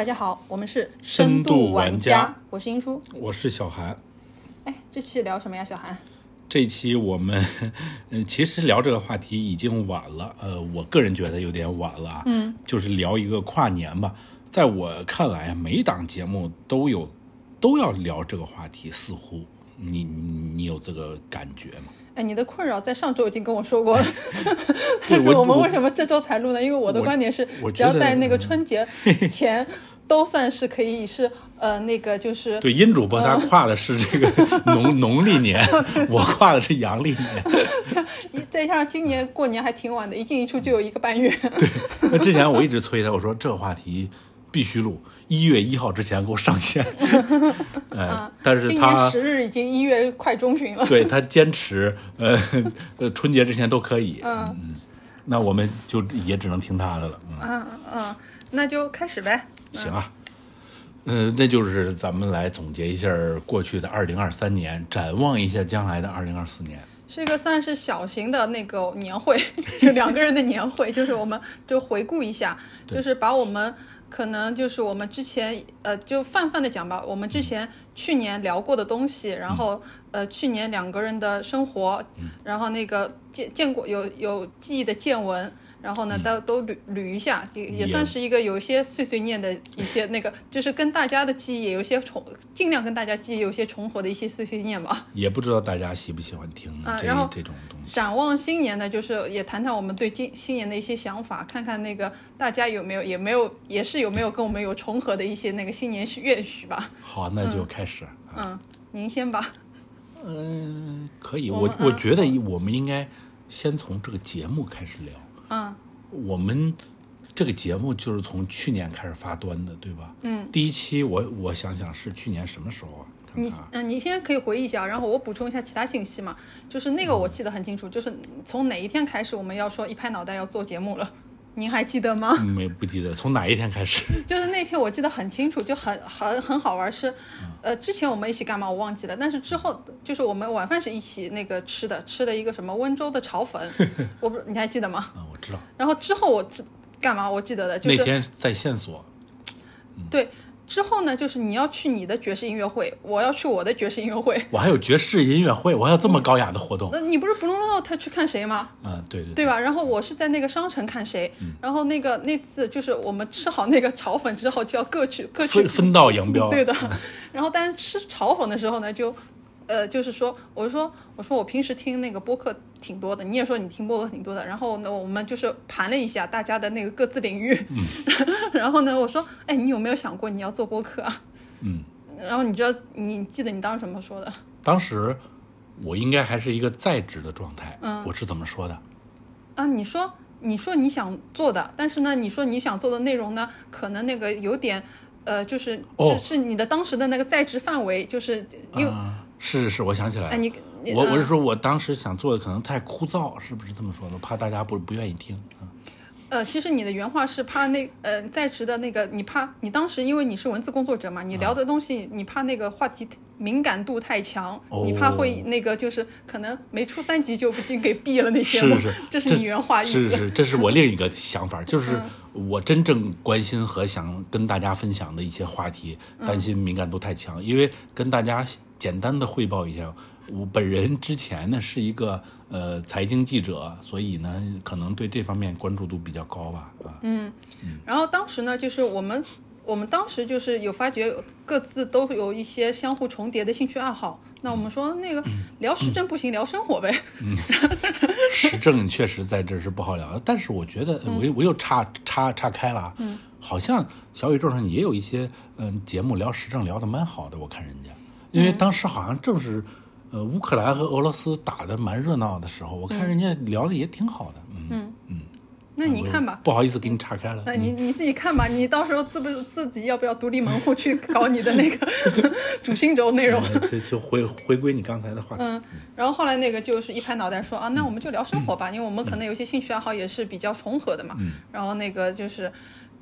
大家好，我们是深度度玩家，家我是英叔。我是小韩。哎，这期聊什么呀，小韩？这期我们，嗯，其实聊这个话题已经晚了，呃，我个人觉得有点晚了啊。嗯，就是聊一个跨年吧。在我看来，每档节目都有都要聊这个话题，似乎你你你有这个感觉吗？哎，你的困扰在上周已经跟我说过了，对但是 我们为什么这周才录呢？因为我的观点是，只要在那个春节前，都算是可以是呃那个就是对，殷主播他跨的是这个 农农历年，我跨的是阳历年。一再加上今年过年还挺晚的，一进一出就有一个半月。对那之前我一直催他，我说这个话题必须录，一月一号之前给我上线。呃，但是今他年十日已经一月快中旬了。对他坚持，呃呃，春节之前都可以。嗯嗯那我们就也只能听他的了。嗯，嗯嗯，那就开始呗。行啊。呃，那就是咱们来总结一下过去的二零二三年，展望一下将来的二零二四年。是一个算是小型的那个年会，就两个人的年会，就是我们就回顾一下，就是把我们可能就是我们之前呃就泛泛的讲吧，我们之前去年聊过的东西，然后呃去年两个人的生活，然后那个见见过有有记忆的见闻。然后呢，都都捋捋一下，也也也算是一个有一些碎碎念的一些那个，就是跟大家的记忆也有一些重，尽量跟大家记忆有一些重合的一些碎碎念吧。也不知道大家喜不喜欢听这、啊然后这种东西。展望新年呢，就是也谈谈我们对今新年的一些想法，看看那个大家有没有也没有也是有没有跟我们有重合的一些那个新年许愿许吧。好，那就开始。嗯，您先吧。嗯，可以。我我觉得我们应该先从这个节目开始聊。嗯我们这个节目就是从去年开始发端的，对吧？嗯。第一期我我想想是去年什么时候啊？看你。嗯，你先可以回忆一下，然后我补充一下其他信息嘛。就是那个我记得很清楚，就是从哪一天开始我们要说一拍脑袋要做节目了，您还记得吗？嗯没不记得从哪一天开始？就是那天我记得很清楚，就很很很好玩是，嗯呃，之前我们一起干嘛我忘记了，但是之后就是我们晚饭是一起那个吃的，吃的一个什么温州的炒粉，我不你还记得吗？啊，我知道然后之后我知干嘛我记得的就是那天在线索，对，之后呢就是你要去你的爵士音乐会，我要去我的爵士音乐会，我还有爵士音乐会，我还有这么高雅的活动。那你不是 Blue Note 去看谁吗？嗯，对对对吧？然后我是在那个商城看谁，然后那个那次就是我们吃好那个炒粉之后就要各去各去分分道扬镳。对的。然后，但是吃炒粉的时候呢，就，呃，就是说，我就说，我说我平时听那个播客挺多的，你也说你听播客挺多的。然后呢，我们就是盘了一下大家的那个各自领域。嗯 然后呢，我说，哎，你有没有想过你要做播客啊？嗯，然后你知道，你记得你当时怎么说的？当时我应该还是一个在职的状态。嗯，我是怎么说的？啊，你说，你说你想做的，但是呢，你说你想做的内容呢，可能那个有点，呃，就是，哦是是你的当时的那个在职范围，就是因为，啊，是是是，我想起来哎，了。你，你我我是嗯说我当时想做的可能太枯燥，是不是这么说的？怕大家不不愿意听。啊呃，其实你的原话是怕那呃在职的那个，你怕你当时因为你是文字工作者嘛，你聊的东西你怕那个话题敏感度太强，你怕会哦那个就是可能没出三级就已经给毙了那些吗？是是，这是你原话意思。是是，这是我另一个想法，就 是我真正关心和想跟大家分享的一些话题，担心敏感度太强，因为跟大家简单的汇报一下，我本人之前呢是一个呃财经记者，所以呢可能对这方面关注度比较高吧啊。然后当时呢，就是我们我们当时就是有发觉各自都有一些相互重叠的兴趣爱好。那我们说那个聊时政不行，聊生活呗。时政确实在这是不好聊的，但是我觉得我又我又岔岔岔开了，嗯，好像小宇宙上也有一些嗯节目聊时政聊的蛮好的，我看人家，因为当时好像正是呃乌克兰和俄罗斯打得蛮热闹的时候，我看人家聊的也挺好的，嗯嗯，那你看吧，不好意思给你岔开了，那你你自己看吧，你到时候自不自己要不要独立门户去搞你的那个 主心轴内容？呃就就回回归你刚才的话题，嗯，然后后来那个就是一拍脑袋说啊，那我们就聊生活吧，因为我们可能有些兴趣爱好也是比较重合的嘛。然后那个就是，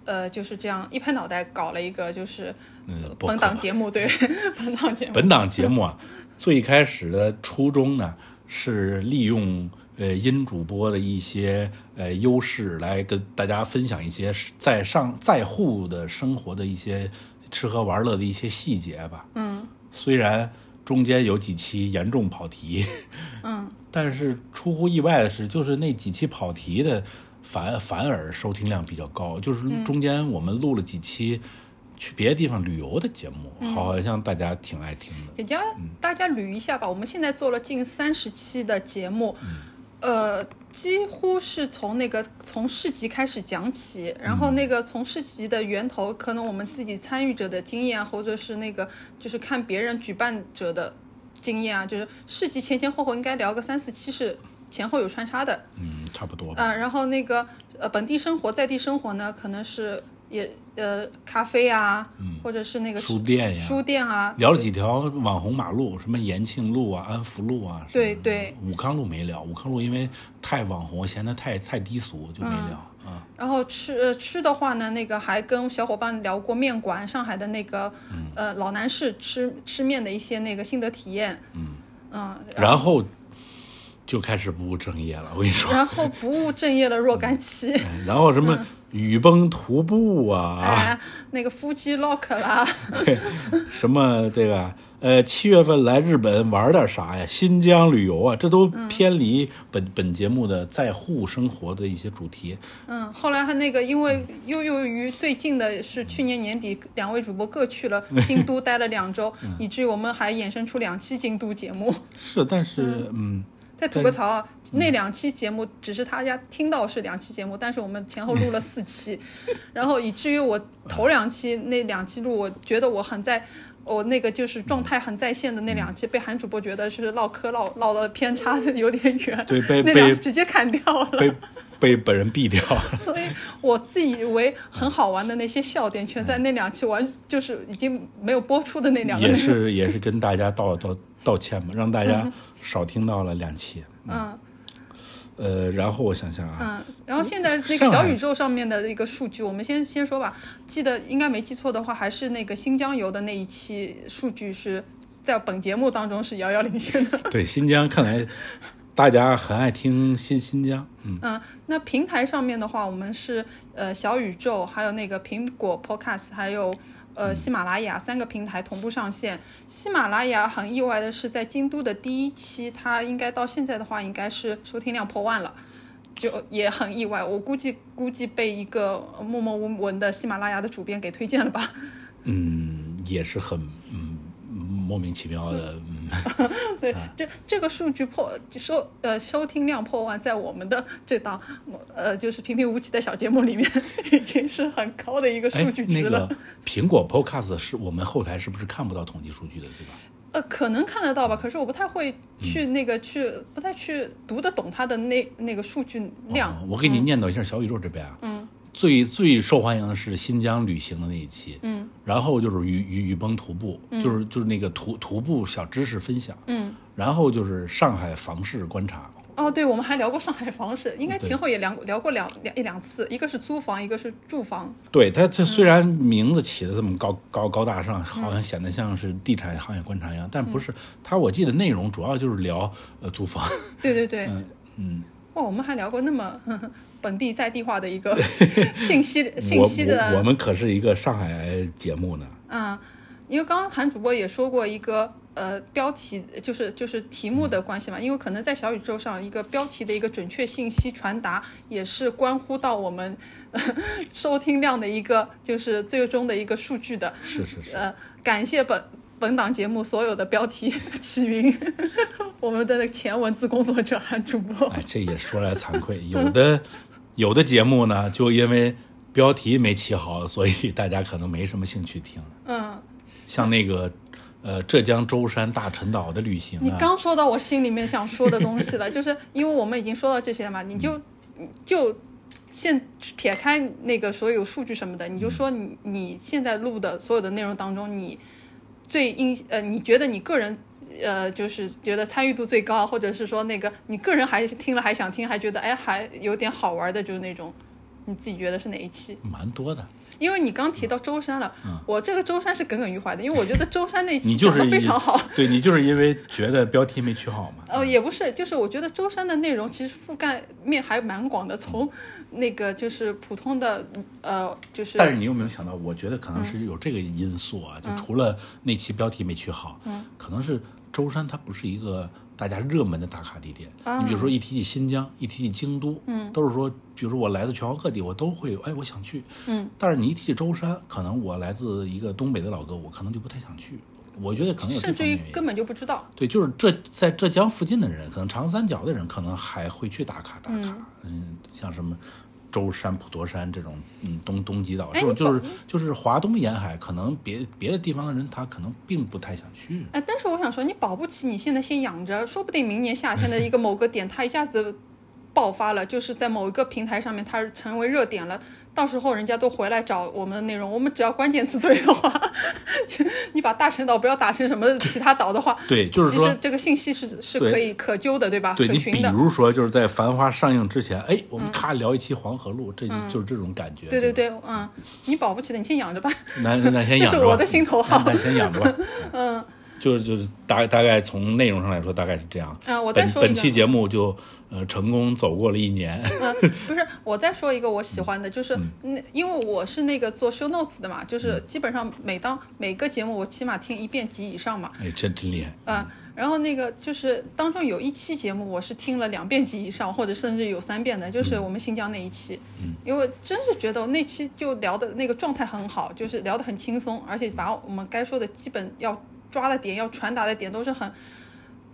呃就是这样一拍脑袋搞了一个就是嗯，本档节目，对 本档节目，本档节目啊，最开始的初衷呢是利用呃音主播的一些呃优势来跟大家分享一些在上在沪的生活的一些吃喝玩乐的一些细节吧。嗯。虽然中间有几期严重跑题，嗯，但是出乎意外的是，就是那几期跑题的反反而收听量比较高，就是嗯中间我们录了几期去别的地方旅游的节目，嗯好像大家挺爱听的。给大家大家捋一下吧。我们现在做了近三十期的节目，呃，几乎是从那个从市集开始讲起，然后那个从市集的源头，可能我们自己参与者的经验，或者是那个就是看别人举办者的经验啊，就是市集前前后后应该聊个三四期是前后有穿插的。嗯，差不多吧。啊，然后那个呃本地生活、在地生活呢，可能是也呃咖啡啊，或者是那个书店呀书店啊，聊了几条网红马路，什么延庆路啊、安福路啊。对对。武康路没聊，武康路因为太网红，嫌它太太低俗，就没嗯聊啊。然后吃呃吃的话呢，那个还跟小伙伴聊过面馆，上海的那个、呃老南市吃吃面的一些那个心得体验，嗯然后就开始不务正业了，我跟你说。然后不务正业的若干期，哎 然后什么雨崩徒步啊，哎，那个夫妻 lock 啦，对，什么这个呃，七月份来日本玩点啥呀？新疆旅游啊，这都偏离本、本节目的在沪生活的一些主题。嗯，后来他那个，因为又由于最近的是去年年底，两位主播各去了 京都待了两周，以至于我们还衍生出两期京都节目。是，但是嗯再吐个槽啊，那两期节目只是大家听到是两期节目，但是我们前后录了四期，然后以至于我头两期那两期录，我觉得我很在。我那个就是状态很在线的那两期，被韩主播觉得是唠嗑唠唠的偏差的有点远，对被那被 两期直接砍掉了。被被本人毙掉。所以我自以为很好玩的那些笑点，全在那两期完就是已经没有播出的那两个也。是也是跟大家道道道歉吧，让大家少听到了两期。嗯呃，然后我想想啊，嗯，然后现在那个小宇宙上面的一个数据，我们先先说吧。记得应该没记错的话，还是那个新疆游的那一期数据是在本节目当中是遥遥领先的。对新疆，看来大家很爱听新新疆。嗯，嗯，那平台上面的话，我们是呃小宇宙，还有那个苹果 Podcast，还有呃喜马拉雅三个平台同步上线。喜马拉雅很意外的是，在京都的第一期，它应该到现在的话，应该是收听量破万了。就也很意外，我估计估计被一个默默无闻的喜马拉雅的主编给推荐了吧？嗯，也是很嗯莫名其妙的。嗯，对，这这个数据破收呃收听量破万，在我们的这档呃就是平平无奇的小节目里面，已经是很高的一个哎数据，值了。个苹果 Podcast 是我们后台是不是看不到统计数据的，对吧？呃，可能看得到吧，可是我不太会去那个去，不太去读得懂它的那那个数据量。哦我给你念叨一下小宇宙这边啊，嗯，最最受欢迎的是新疆旅行的那一期，嗯，然后就是雨雨雨崩徒步，就是就是那个徒徒步小知识分享，嗯，然后就是上海房市观察，哦，对，我们还聊过上海房市，应该对。前后也聊聊过两两一两次，一个是租房，一个是住房。对它它虽然名字起的这么高高高大上，好像显得像是地产行业观察一样，但不是，它我记得内容主要就是聊呃租房，对对对，嗯嗯，哇，我们还聊过那么本地在地化的一个 信息 信息的我我们可是一个上海节目呢，嗯，因为刚刚韩主播也说过一个呃标题，就是就是题目的关系嘛，因为可能在小宇宙上一个标题的一个准确信息传达，也是关乎到我们、呃、收听量的一个就是最终的一个数据的。是是是，呃，感谢本本档节目所有的标题 起名，我们的前文字工作者韩主播。哎，这也说来惭愧，有的有的节目呢，就因为标题没起好，所以大家可能没什么兴趣听。嗯，像那个呃浙江舟山大陈岛的旅行你啊，刚说到我心里面想说的东西了，就是因为我们已经说到这些了嘛，你就就现撇开那个所有数据什么的，你就说你你现在录的所有的内容当中，你最印呃，你觉得你个人呃，就是觉得参与度最高，或者是说那个你个人还听了还想听，还觉得哎还有点好玩的，就是那种你自己觉得是哪一期？蛮多的。因为你刚提到舟山了，我这个舟山是耿耿于怀的，因为我觉得舟山那期讲的非常好。对你就是因为觉得标题没取好嘛。呃，也不是，就是我觉得舟山的内容其实覆盖面还蛮广的，从那个就是普通的呃，就是但是你有没有想到？我觉得可能是有这个因素啊，就除了那期标题没取好，可能是舟山它不是一个大家热门的打卡地点。你比如说一提起新疆，一提起京都，嗯，都是说，比如说我来自全国各地，我都会，哎，我想去，嗯。但是你一提起舟山，可能我来自一个东北的老哥，我可能就不太想去。我觉得可能甚至。于根本就不知道。对，就是浙在浙江附近的人，可能长三角的人，可能还会去打卡打卡。嗯，像什么舟山、普陀山这种，嗯，东东极岛这种，就是就是华东沿海，可能别别的地方的人他可能并不太想去。哎，但是我想说，你保不齐你现在先养着，说不定明年夏天的一个某个点，它一下子爆发了，就是在某一个平台上面，它成为热点了。到时候人家都回来找我们的内容，我们只要关键词对的话，你把大陈岛不要打成什么其他岛的话，对，就是说其实，这个信息是是可以可揪的，对吧？对你比。如说，就是在《繁花》上映之前，哎，我们咔聊一期黄河路，这就就是这种感觉。嗯对对对嗯，你保不齐的，你先养着吧。那那那先养着吧。这是我的心头好那那先养着吧。嗯，就是就是大大概从内容上来说，大概是这样。啊我再本说一个本期节目就呃成功走过了一年。嗯，不是，我再说一个我喜欢的，就是那因为我是那个做 show notes 的嘛，就是基本上每当每个节目我起码听一遍及以上嘛，哎，真真厉害。嗯，然后那个就是当中有一期节目我是听了两遍及以上，或者甚至有三遍的，就是我们新疆那一期，嗯因为真是觉得那期就聊的那个状态很好，就是聊得很轻松，而且把我们该说的基本要抓的点、要传达的点都是很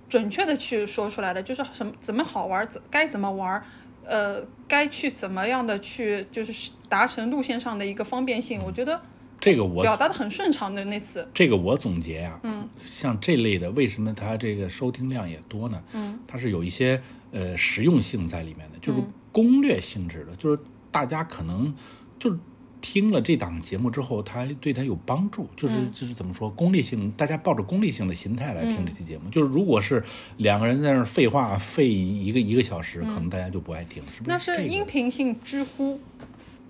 准确的去说出来的，就是什么怎么好玩，怎该怎么玩。呃，该去怎么样的去，就是达成路线上的一个方便性，我觉得这个我表达的很顺畅的那次，这个我总结呀、嗯，像这类的，为什么它这个收听量也多呢？嗯，它是有一些呃实用性在里面的，就是攻略性质的，就是大家可能就是听了这档节目之后，他对他有帮助，就是、就是怎么说，功利性，大家抱着功利性的心态来听这期节目。就是如果是两个人在那儿废话废一个一个小时，可能大家就不爱听，是不是？那是这个音频性知乎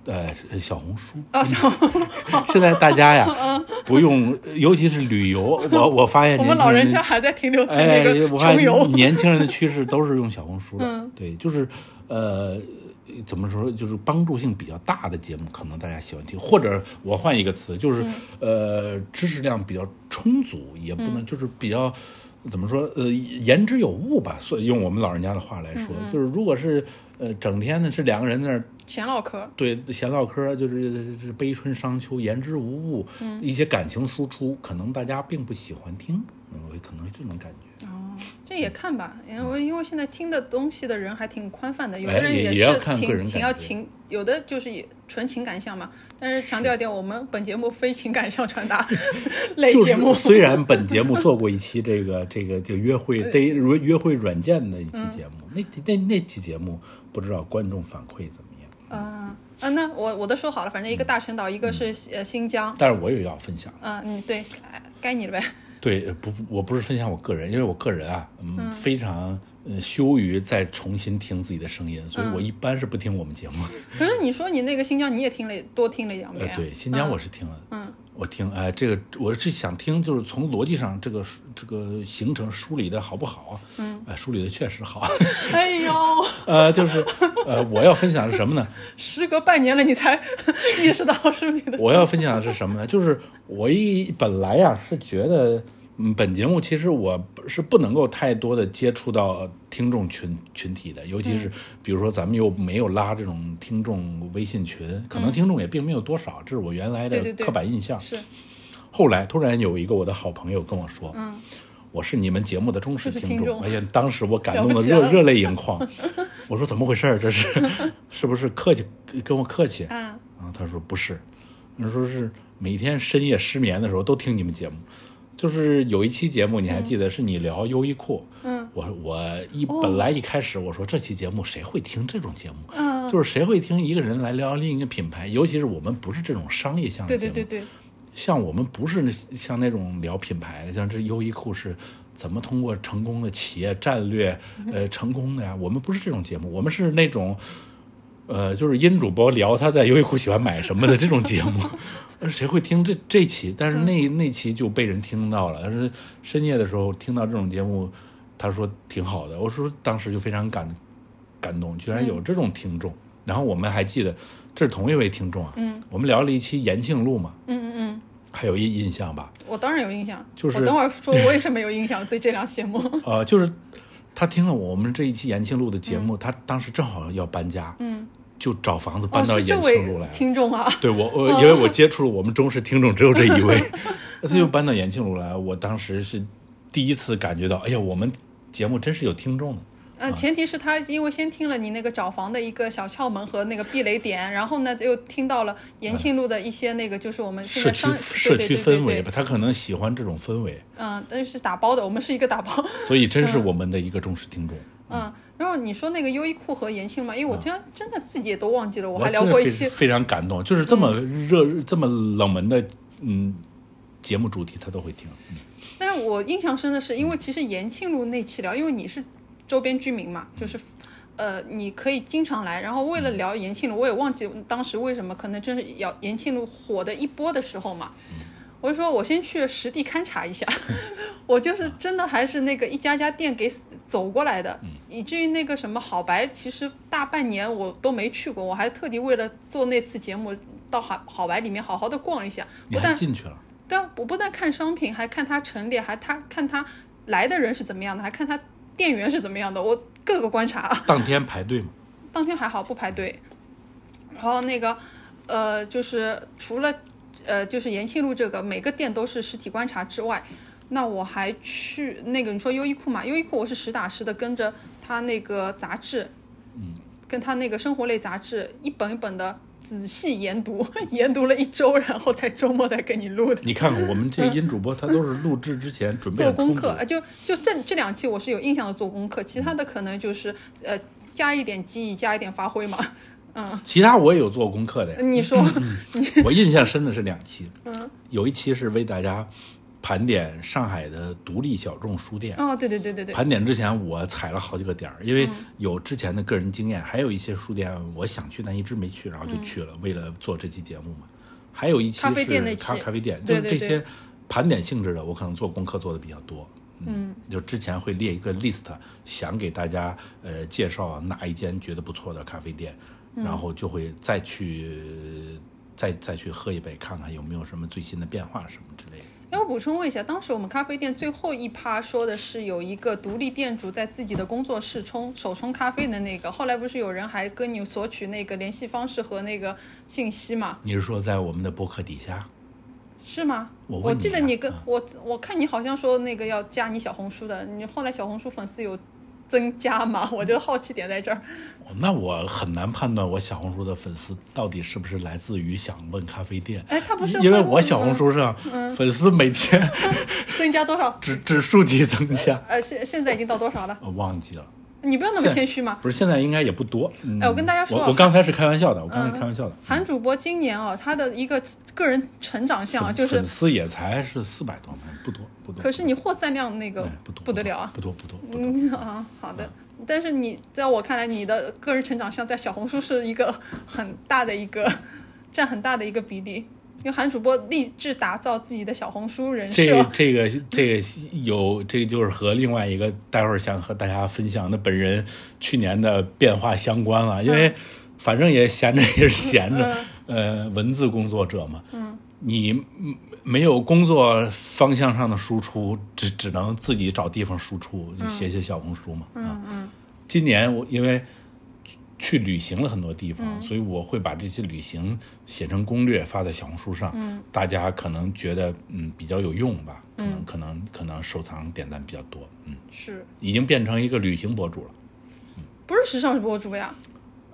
呃小红书。啊，小红书 现在大家呀，不用，尤其是旅游，我 我发现我们年轻人老人家还在停留在哎那，个我看穷游。年轻人的趋势都是用小红书的，嗯对，就是呃，怎么说，就是帮助性比较大的节目，可能大家喜欢听，或者我换一个词，就是、嗯呃，知识量比较充足，也不能、就是比较。怎么说？呃，言之有物吧。所以用我们老人家的话来说，嗯就是如果是呃整天呢是两个人在那儿闲唠嗑，对闲唠嗑，就是是悲春伤秋，言之无物，嗯一些感情输出，可能大家并不喜欢听，嗯，我可能是这种感觉。哦，这也看吧，因为因为现在听的东西的人还挺宽泛的，有哎的人是也也要看挺挺要情，有的就是也纯情感向嘛。但是强调一点，我们本节目非情感向传达 类就节目。是虽然本节目做过一期这个这个就约会 day 约约会软件的一期节目，那那那期节目不知道观众反馈怎么样，嗯啊，那我我都说好了，反正一个大陈岛，一个是呃新疆。但是我也要分享。嗯嗯，对，哎该你了呗。对，不，我不是分享我个人，因为我个人啊，嗯，非常呃羞于再重新听自己的声音，所以我一般是不听我们节目。可是你说你那个新疆你也听了多听了两遍啊，呃对，新疆我是听了，嗯，我听，哎，这个我是想听，就是从逻辑上这个这个行程梳理的好不好？嗯，哎，梳理的确实好。哎呦，呃，就是呃，我要分享的是什么呢？时隔半年了，你才意识到是你的。我要分享的是什么呢？就是我一本来呀是觉得，嗯，本节目其实我是不能够太多的接触到听众群群体的，尤其是比如说咱们又没有拉这种听众微信群，可能听众也并没有多少，这是我原来的刻板印象。是，后来突然有一个我的好朋友跟我说，嗯，我是你们节目的忠实听众，而且当时我感动了不起了的热热泪盈眶。我说怎么回事儿？这是 是不是客气跟我客气？他说不是，他说是每天深夜失眠的时候都听你们节目，就是有一期节目你还记得是你聊优衣库，嗯，我我一本来一开始我说这期节目谁会听这种节目，嗯，就是谁会听一个人来聊另一个品牌，尤其是我们不是这种商业向的节目，对对对对，像我们不是像那种聊品牌的，像这优衣库是怎么通过成功的企业战略，呃，成功的呀？我们不是这种节目，我们是那种呃，就是音主播聊他在优衣库喜欢买什么的这种节目，谁会听这这期？但是那那期就被人听到了。但是深夜的时候听到这种节目，他说挺好的。我说当时就非常感感动，居然有这种听众。然后我们还记得这是同一位听众啊，嗯，我们聊了一期延庆路嘛，嗯嗯嗯，还有印印象吧？我当然有印象，就是我等会儿说我为什么有印象对这档节目。呃，就是他听了我们这一期延庆路的节目，他当时正好要搬家，嗯，就找房子哦，搬到延庆路来哦。听众啊，对我，我因为我接触了我们忠实听众只有这一位，他就搬到延庆路来。我当时是第一次感觉到，哎呀，我们节目真是有听众的。呃，前提是他因为先听了你那个找房的一个小窍门和那个避雷点，然后呢又听到了延庆路的一些那个就是我们现社区在商社区氛围吧，他可能喜欢这种氛围，嗯，但是打包的，我们是一个打包。所以真是我们的一个忠实听众。嗯，然后你说那个优衣库和延庆嘛，因为我真真的自己也都忘记了，我还聊过一期，非常感动，就是这么热、这么冷门的嗯节目主题，他都会听。嗯但是我印象深的是，因为其实延庆路那期聊，因为你是周边居民嘛，就是。呃，你可以经常来，然后为了聊延庆路，我也忘记当时为什么，可能就是要延庆路火的一波的时候嘛，我就说我先去实地勘察一下，我就是真的还是那个一家家店给走过来的，以至于那个什么好白，其实大半年我都没去过，我还特地为了做那次节目到好好白里面好好的逛了一下，你不但还进去了？对啊，我不但看商品，还看他陈列，还他看他来的人是怎么样的，还看他店员是怎么样的，我各个观察。当天排队吗？当天还好不排队，然后那个呃，就是除了呃，就是延庆路这个每个店都是实体观察之外，那我还去那个你说优衣库嘛，优衣库我是实打实的跟着他那个杂志，嗯，跟他那个生活类杂志一本一本的仔细研读，研读了一周，然后在周末再给你录的。你看看我们这音主播，他都是录制之前准备做功课，呃就就这这两期我是有印象的做功课，其他的可能就是呃加一点记忆，加一点发挥嘛。嗯，其他我也有做功课的呀。你说，我印象深的是两期，嗯，有一期是为大家盘点上海的独立小众书店。哦，对对对对对，盘点之前，我踩了好几个点儿，因为有之前的个人经验，还有一些书店我想去但一直没去，然后就去了，为了做这期节目嘛。还有一期咖啡店那是咖咖啡店，就是这些盘点性质的，我可能做功课做的比较多。嗯，就之前会列一个 list，想给大家呃介绍哪一间觉得不错的咖啡店，然后就会再去再再去喝一杯，看看有没有什么最新的变化什么之类的。要我补充问一下，当时我们咖啡店最后一趴说的是有一个独立店主在自己的工作室冲手冲咖啡的那个，后来不是有人还跟你索取那个联系方式和那个信息吗？你是说在我们的博客底下？是吗？我记得你跟、嗯我，我看你好像说那个要加你小红书的，你后来小红书粉丝有增加吗？我就好奇点在这儿。哦那我很难判断我小红书的粉丝到底是不是来自于想问咖啡店。哎，他不是因为我小红书上嗯粉丝每天 增加多少？指指数级增加，呃，现现在已经到多少了？我忘记了。你不要那么谦虚嘛。不是现在应该也不多。嗯哎我跟大家说啊我我刚才是开玩笑的，我刚才开玩笑的。韩主播今年哦，他的一个个人成长项啊，就是粉，丝也才是四百多万，不多不多。可是你获赞量那个哎不多不得了啊。不多不多不多。嗯啊，好的。但是你在我看来，你的个人成长项在小红书是一个很大的一个占很大的一个比例。因为韩主播立志打造自己的小红书人这设，这个这个有这个就是和另外一个待会儿想和大家分享的本人去年的变化相关了，因为反正也闲着也是闲着，呃，文字工作者嘛，嗯，你嗯没有工作方向上的输出，只只能自己找地方输出，就写写小红书嘛，嗯嗯。今年我因为去旅行了很多地方，所以我会把这些旅行写成攻略发在小红书上，大家可能觉得嗯比较有用吧，可能、可能可能收藏点赞比较多，嗯，是。已经变成一个旅行博主了。不是时尚博主呀？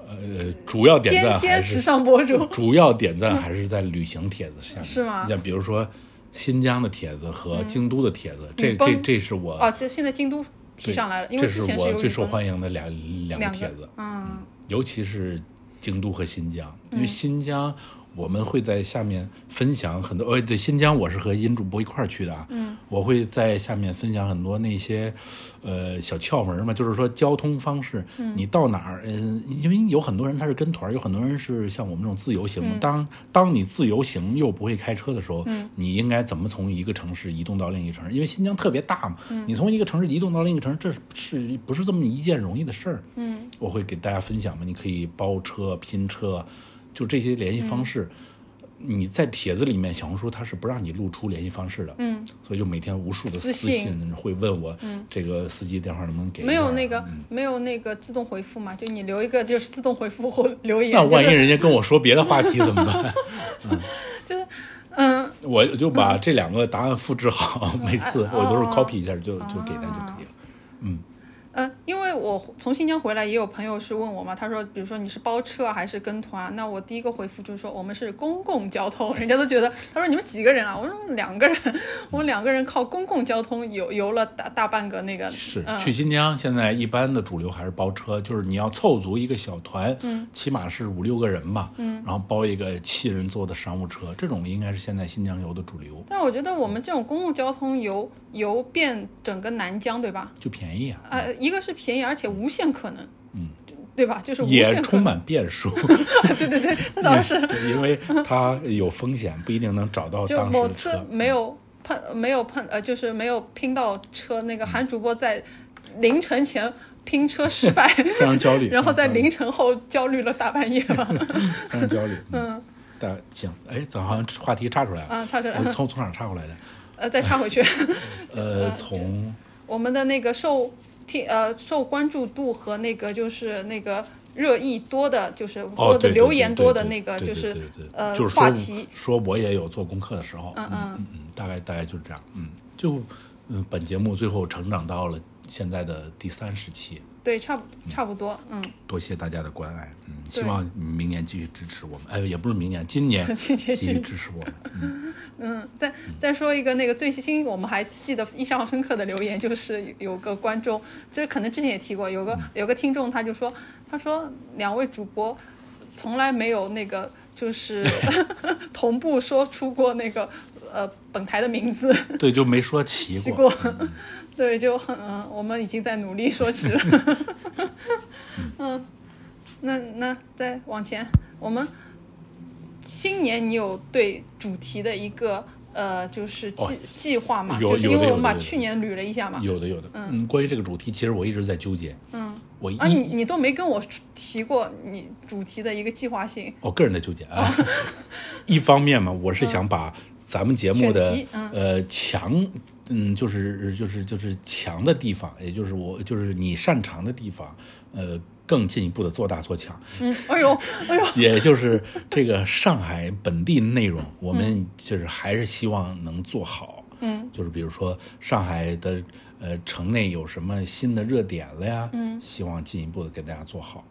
呃，主要点赞还是时尚博主。主要点赞还是在旅行帖子下面，是吗？像比如说新疆的帖子和京都的帖子，这这这是我哦，这现在京都提上来了，因为这是我最受欢迎的两两个帖子。个，，嗯尤其是京都和新疆，因为新疆我们会在下面分享很多。呃，对，新疆我是和殷主播一块儿去的啊。嗯，我会在下面分享很多那些呃小窍门嘛，就是说交通方式，嗯你到哪儿，嗯、因为有很多人他是跟团儿，有很多人是像我们这种自由行。当当你自由行又不会开车的时候，嗯你应该怎么从一个城市移动到另一个城市？因为新疆特别大嘛，你从一个城市移动到另一个城市，这是是不是这么一件容易的事儿？嗯，我会给大家分享嘛，你可以包车、拼车，就这些联系方式。你在帖子里面，小红书它是不让你露出联系方式的，嗯，所以就每天无数的私私信信会问我，这个司机电话能不能给？没有那个、嗯。没有那个自动回复嘛？就你留一个就是自动回复或留言，那万一人家跟我说别的话题怎么办？就是嗯，我就把这两个答案复制好，每次我都是哦。copy 一下就就给他就我从新疆回来，也有朋友是问我嘛，他说，比如说你是包车啊还是跟团？那我第一个回复就是说我们是公共交通，人家都觉得，他说你们几个人啊？我说两个人，我们两个人靠公共交通游游了大大半个那个，是嗯去新疆，现在一般的主流还是包车，就是你要凑足一个小团，嗯，起码是五六个人吧，嗯，然后包一个七人座的商务车，这种应该是现在新疆游的主流，但我觉得我们这种公共交通游游遍整个南疆，对吧？就便宜啊，呃，一个是便宜，而且无限可能，嗯，对吧？就是无也充满变数，对对对，那倒是。对因为它有风险，不一定能找到就当时的某次。没有碰，没有碰，呃，就是没有拼到车。那个韩主播在凌晨前拼车失败，非常焦虑，然后在凌晨后焦虑了大半夜吧。非常焦虑。嗯，大行，哎，咱好像话题岔出来了。啊，岔出来了从从哪儿插过来的？呃，再插回去，呃，从我们的那个受听呃受关注度和那个就是那个热议多的，就是哦，或者留言多的那个，就是呃话题。说我也有做功课的时候，嗯嗯嗯。嗯，大概大概就是这样，嗯，就嗯，本节目最后成长到了现在的第三十期，对，差不差不多，嗯，多谢大家的关爱，嗯，希望明年继续支持我们，哎，也不是明年，今年 今年继续支持我们，嗯，嗯，再再说一个那个最新，我们还记得印象深刻的留言，就是有个观众，这可能之前也提过，有个有个听众他就说，他说两位主播从来没有那个就是 同步说出过那个呃本台的名字，对，就没说齐提过，过，对，就很嗯，我们已经在努力说起了，嗯，那那再往前，我们新年你有对主题的一个呃，就是计、哦计划嘛？有就是因为我们把去年捋了一下嘛，有的有的，嗯，关于这个主题，其实我一直在纠结，嗯，我一啊，你你都没跟我提过你主题的一个计划性，我个人的纠结啊，一方面嘛，我是想把咱们节目的、嗯。呃强，嗯，就是就是就是强的地方，也就是我就是你擅长的地方，呃，更进一步的做大做强，嗯，哎呦哎呦，也就是这个上海本地内容，我们就是还是希望能做好。嗯，就是比如说上海的呃城内有什么新的热点了呀？嗯，希望进一步的给大家做好。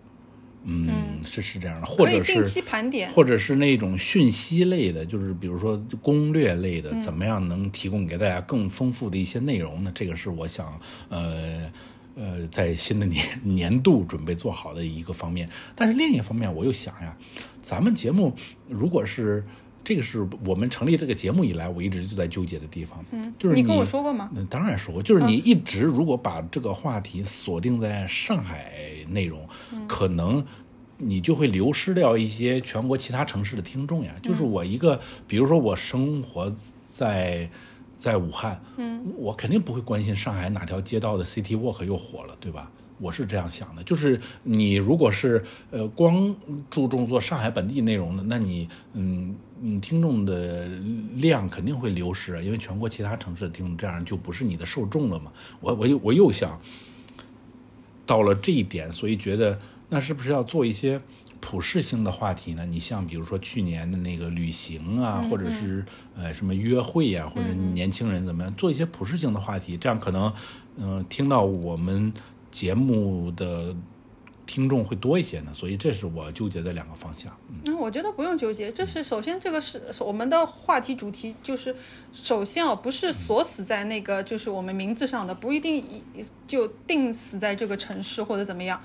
嗯，是是这样的，或者是定期盘点，或者是那种讯息类的，就是比如说攻略类的，怎么样能提供给大家更丰富的一些内容呢？这个是我想呃呃在新的年年度准备做好的一个方面。但是另一方面，我又想呀，咱们节目如果是这个是我们成立这个节目以来，我一直就在纠结的地方，嗯，就是你跟我说过吗？那当然说过，就是你一直如果把这个话题锁定在上海内容，可能你就会流失掉一些全国其他城市的听众呀。就是我一个，比如说我生活在在武汉，嗯，我肯定不会关心上海哪条街道的 City Walk 又火了，对吧？我是这样想的，就是你如果是呃光注重做上海本地内容的，那你嗯嗯听众的量肯定会流失，因为全国其他城市的听众这样就不是你的受众了嘛。我我又我又想到了这一点，所以觉得那是不是要做一些普适性的话题呢？你像比如说去年的那个旅行啊，或者是呃什么约会呀、或者年轻人怎么样，做一些普适性的话题，这样可能嗯、呃听到我们节目的听众会多一些呢。所以这是我纠结的两个方向。嗯嗯，我觉得不用纠结，就是首先这个是我们的话题主题，就是首先啊，不是锁死在那个就是我们名字上的，不一定就定死在这个城市或者怎么样。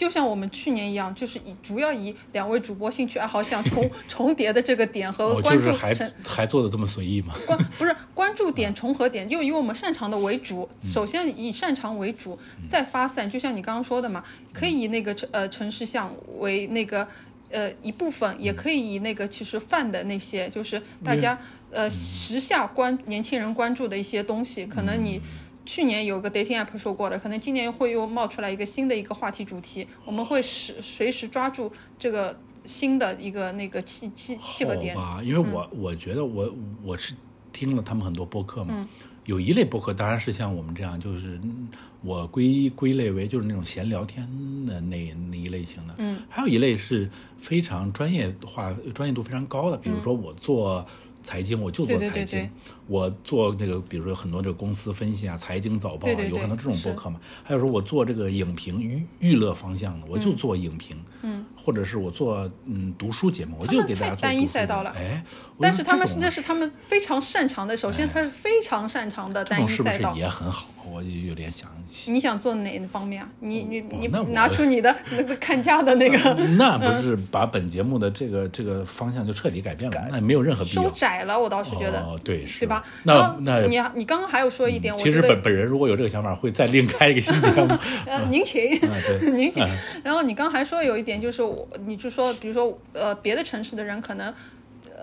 就像我们去年一样，就是以主要以两位主播兴趣爱好相重 重叠的这个点和关注就是还还做的这么随意吗？关不是关注点重合点，就以我们擅长的为主，首先以擅长为主，再发散。就像你刚刚说的嘛，可以以那个城呃城市项为那个呃一部分，也可以以那个其实泛的那些，就是大家呃时下关年轻人关注的一些东西，可能你。去年有个 dating app 说过的，可能今年会又冒出来一个新的一个话题主题，我们会时随时抓住这个新的一个那个契契契合点。好吧，因为我、我觉得我我是听了他们很多播客嘛，有一类播客当然是像我们这样，就是嗯我归归类为就是那种闲聊天的那那一类型的，嗯，还有一类是非常专业化、专业度非常高的，比如说我做。财经我就做对对对财经，对。我做这个，比如说很多这个公司分析啊、财经早报啊，有很多这种播客嘛。还有说我做这个影评娱娱乐方向的，我就做影评，嗯，或者是我做嗯读书节目，我就给大家太单一做读书节赛道了。目哎，但是他们那是他们非常擅长的，首先他是非常擅长的单一这种是不是。也很好？我就有点想，你想做哪方面啊？你你你拿出你的 那个看家的那个那不是把本节目的这个这个方向就彻底改变了？那没有任何必收。窄了，我倒是觉得，哦，对，是对吧？那那你你刚刚还有说一点，我其实本本人如果有这个想法，会再另开一个新节目。呃，您请，对 您请嗯。然后你刚还说有一点，就是我，你就说，比如说，呃，别的城市的人可能，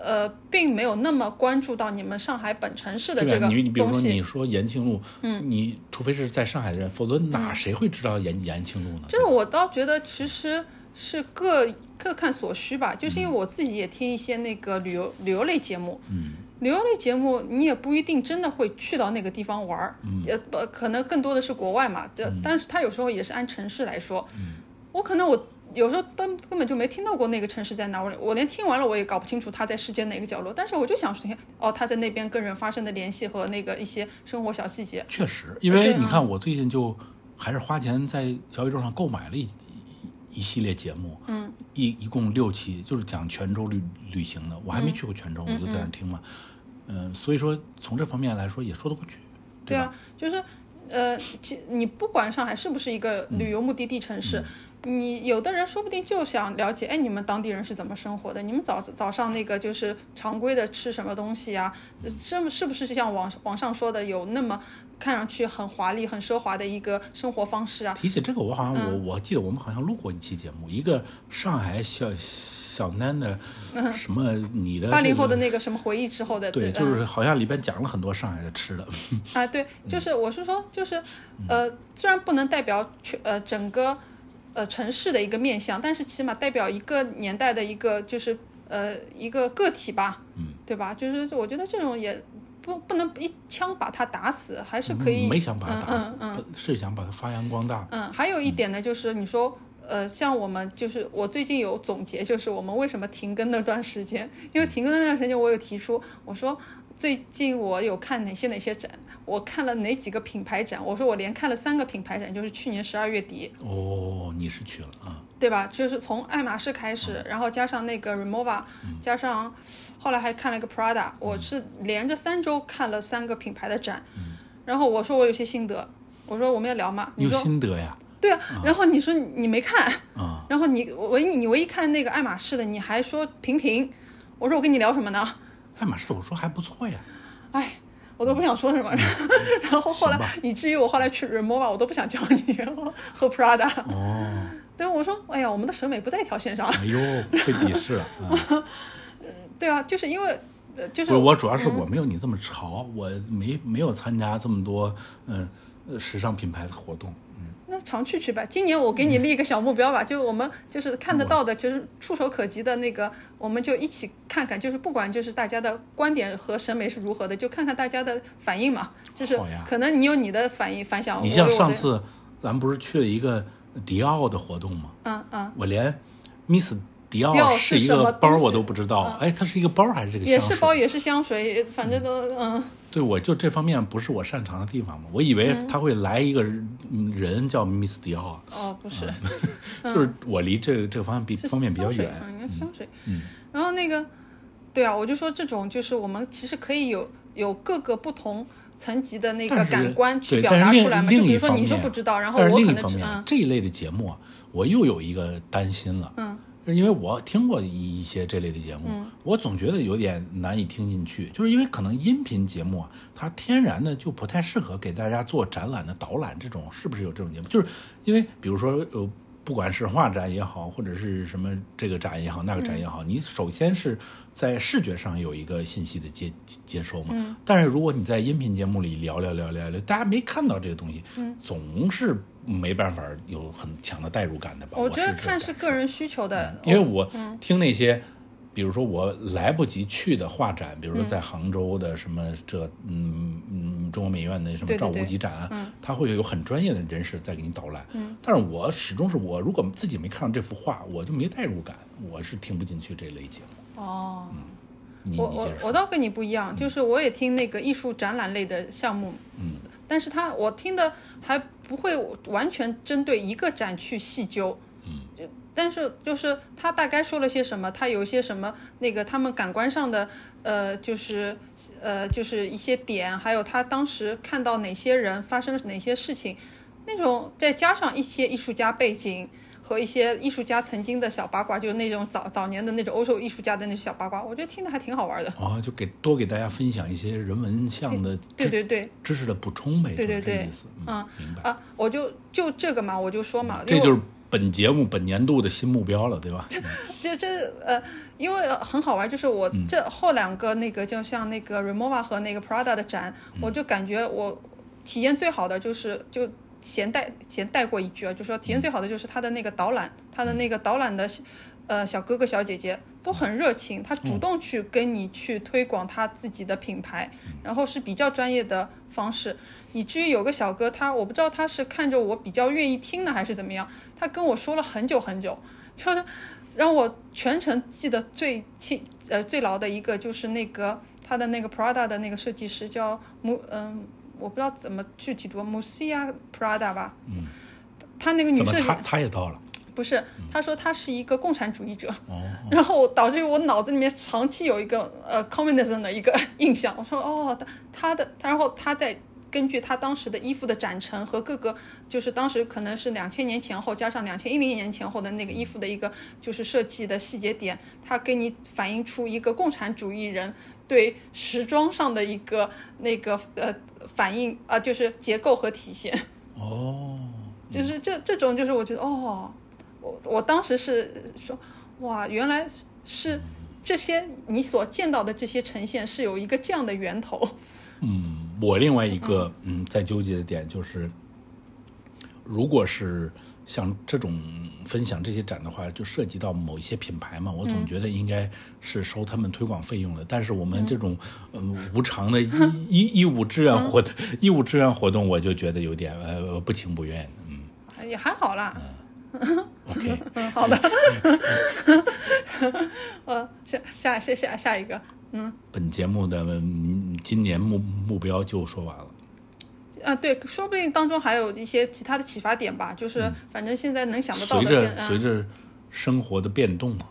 呃，并没有那么关注到你们上海本城市的这个对吧？你你比如东说你。说延庆路，嗯，你除非是在上海的人，否则哪谁会知道延延庆路呢？就是我倒觉得其实是各各看所需吧，就是因为我自己也听一些那个旅游旅游类节目，嗯，旅游类节目你也不一定真的会去到那个地方玩儿，嗯，也不可能更多的是国外嘛，这、但是它有时候也是按城市来说，嗯，我可能我。有时候根根本就没听到过那个城市在哪，我我连听完了我也搞不清楚它在世界哪个角落，但是我就想说，哦，他在那边跟人发生的联系和那个一些生活小细节，确实，因为你看，我最近就还是花钱在小宇宙上购买了一一一系列节目，嗯，一一共六期，就是讲泉州旅旅行的。我还没去过泉州，我就在那儿听嘛，嗯、所以说从这方面来说也说得过去，吧？对啊，就是呃，其你不管上海是不是一个旅游目的地城市，你有的人说不定就想了解，哎，你们当地人是怎么生活的？你们早早上那个就是常规的吃什么东西啊？是是不是像网网上说的有那么看上去很华丽、很奢华的一个生活方式啊？提起这个，我好像我、嗯我记得我们好像录过一期节目，一个上海小小囡的什么你的嗯八零后的那个什么回忆之后的对，就是好像里边讲了很多上海的吃的，啊，对，就是我是说，就是呃，虽然不能代表全呃整个呃城市的一个面相，但是起码代表一个年代的一个就是呃一个个体吧，嗯，对吧？就是我觉得这种也不不能一枪把他打死，还是可以。嗯没想把它打死，嗯嗯是想把它发扬光大。嗯，还有一点呢，就是你说，呃，像我们就是我最近有总结，就是我们为什么停更那段时间，因为停更那段时间，我有提出，我说最近我有看哪些哪些展，我看了哪几个品牌展，我说我连看了三个品牌展，就是去年十二月底，哦，你是去了啊？对吧？就是从爱马仕开始，然后加上那个 Remova，、加上后来还看了一个 Prada，我是连着三周看了三个品牌的展，嗯然后我说我有些心得，我说我们要聊吗，你有说心得呀？对啊，然后你说你没看，啊，然后你唯你你唯一看那个爱马仕的，你还说平平，我说我跟你聊什么呢？爱马仕我说还不错呀。哎，我都不想说什么，然后后来以至于我后来去 Remova 我都不想叫你，然后和 Prada，哦，对我说，哎呀，我们的审美不在一条线上，哎呦，被鄙视了啊！对啊，就是因为呃就是我，主要是我没有你这么潮，我没没有参加这么多嗯呃时尚品牌的活动。那常去去吧。今年我给你立一个小目标吧，就我们就是看得到的，就是触手可及的那个，我们就一起看看，就是不管就是大家的观点和审美是如何的，就看看大家的反应嘛。就是可能你有你的反应反响，你像上次咱们不是去了一个迪奥的活动吗？嗯嗯，我连 Miss 迪迪奥奥是一个包我都不知道。哎，它是一个包还是这个香水？也是包也是香水，反正都嗯。对，我就这方面不是我擅长的地方嘛。我以为他会来一个嗯人叫 Miss 迪奥，哦，不是，就是我离这个这个方面比方面比较远。嗯，应该香水。嗯，然后那个，对啊，我就说这种就是我们其实可以有有各个不同层级的那个感官去，表达出来嘛。就比如说你说不知道，然后我可能这一类的节目啊，我又有一个担心了。嗯，因为我听过一些这类的节目，我总觉得有点难以听进去，就是因为可能音频节目啊，它天然的就不太适合给大家做展览的导览这种，是不是有这种节目？就是因为比如说呃。不管是画展也好，或者是什么这个展也好，那个展也好，你首先是在视觉上有一个信息的接接收嘛。但是如果你在音频节目里聊聊聊聊聊，大家没看到这个东西，总是没办法有很强的代入感的吧？我觉得看是个人需求的，因为我听那些，比如说我来不及去的画展，比如说在杭州的什么这嗯嗯中国美院的什么赵无极展啊，他会有很专业的人士在给你导览。但是我始终是我如果自己没看到这幅画，我就没代入感，我是听不进去这类节目。哦。你我我我倒跟你不一样，就是我也听那个艺术展览类的项目，嗯，但是他我听的还不会完全针对一个展去细究，嗯，但是就是他大概说了些什么，他有一些什么那个他们感官上的呃，就是呃就是一些点，还有他当时看到哪些人发生了哪些事情，那种再加上一些艺术家背景。和一些艺术家曾经的小八卦，就是那种早早年的那种欧洲艺术家的那些小八卦，我觉得听的还挺好玩的。啊，就给多给大家分享一些人文向的对对对知识的补充呗，对对对意思。嗯明白。啊，我就就这个嘛，我就说嘛，这就是本节目本年度的新目标了，对吧？这这呃，因为很好玩，就是我嗯这后两个那个，就像那个 Remova 和那个 Prada 的展，嗯我就感觉我体验最好的就是就先带闲带过一句啊，就说体验最好的就是他的那个导览，他的那个导览的。呃，小哥哥小姐姐都很热情，他主动去跟你去推广他自己的品牌，然后是比较专业的方式，以至于有个小哥他我不知道他是看着我比较愿意听呢还是怎么样，他跟我说了很久很久，就是让我全程记得最清呃最牢的一个就是那个他的那个 Prada 的那个设计师叫穆嗯，我不知道怎么具体读 Musia Prada 吧，嗯，他那个女设计他他也到了？不是，他说他是一个共产主义者，哦，然后导致于我脑子里面长期有一个呃 communism 的一个印象。我说哦，他他的，然后他在根据他当时的衣服的展陈和各个，就是当时可能是两千年前后加上两千一零年前后的那个衣服的一个就是设计的细节点，他给你反映出一个共产主义人对时装上的一个那个呃反应啊、就是结构和体现。哦，就是这这种，就是我觉得哦，我我当时是说，哇，原来是这些你所见到的这些呈现是有一个这样的源头。嗯，我另外一个嗯在纠结的点就是，如果是像这种分享这些展的话，就涉及到某一些品牌嘛，我总觉得应该是收他们推广费用的。但是我们这种嗯无偿的义义义务志愿活动，义务志愿活动，我就觉得有点呃不情不愿。嗯。也还好啦，，OK，嗯，好的，呃，下下下下下一个，嗯。本节目的嗯今年目目标就说完了。啊，对，说不定当中还有一些其他的启发点吧，就是反正现在能想得到随的，先嗯着随着生活的变动嘛，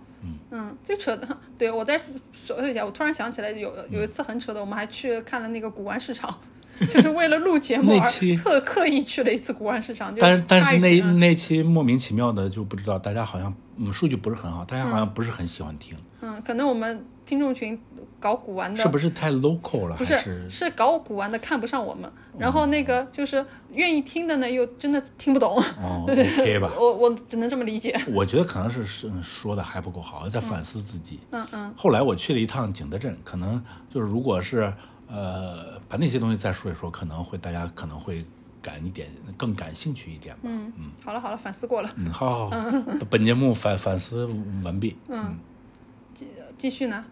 嗯，最扯的，对我再说一下，我突然想起来有有一次很扯的，我们还去看了那个古玩市场，就是为了录节目而那期特刻意去了一次古玩市场，但是但是那那期莫名其妙的就不知道，大家好像嗯数据不是很好，大家好像不是很喜欢听，嗯，可能我们听众群搞古玩的是不是太 local 了？不还是是搞古玩的看不上我们，然后那个就是愿意听的呢，又真的听不懂，哦，OK 吧？我我只能这么理解。我觉得可能是是说的还不够好，在反思自己。嗯嗯后来我去了一趟景德镇，可能就是如果是呃把那些东西再说一说，可能会大家可能会感一点更感兴趣一点吧。嗯嗯，好了好了，反思过了，嗯，好好好，本节目反反思完毕，嗯。继继续呢，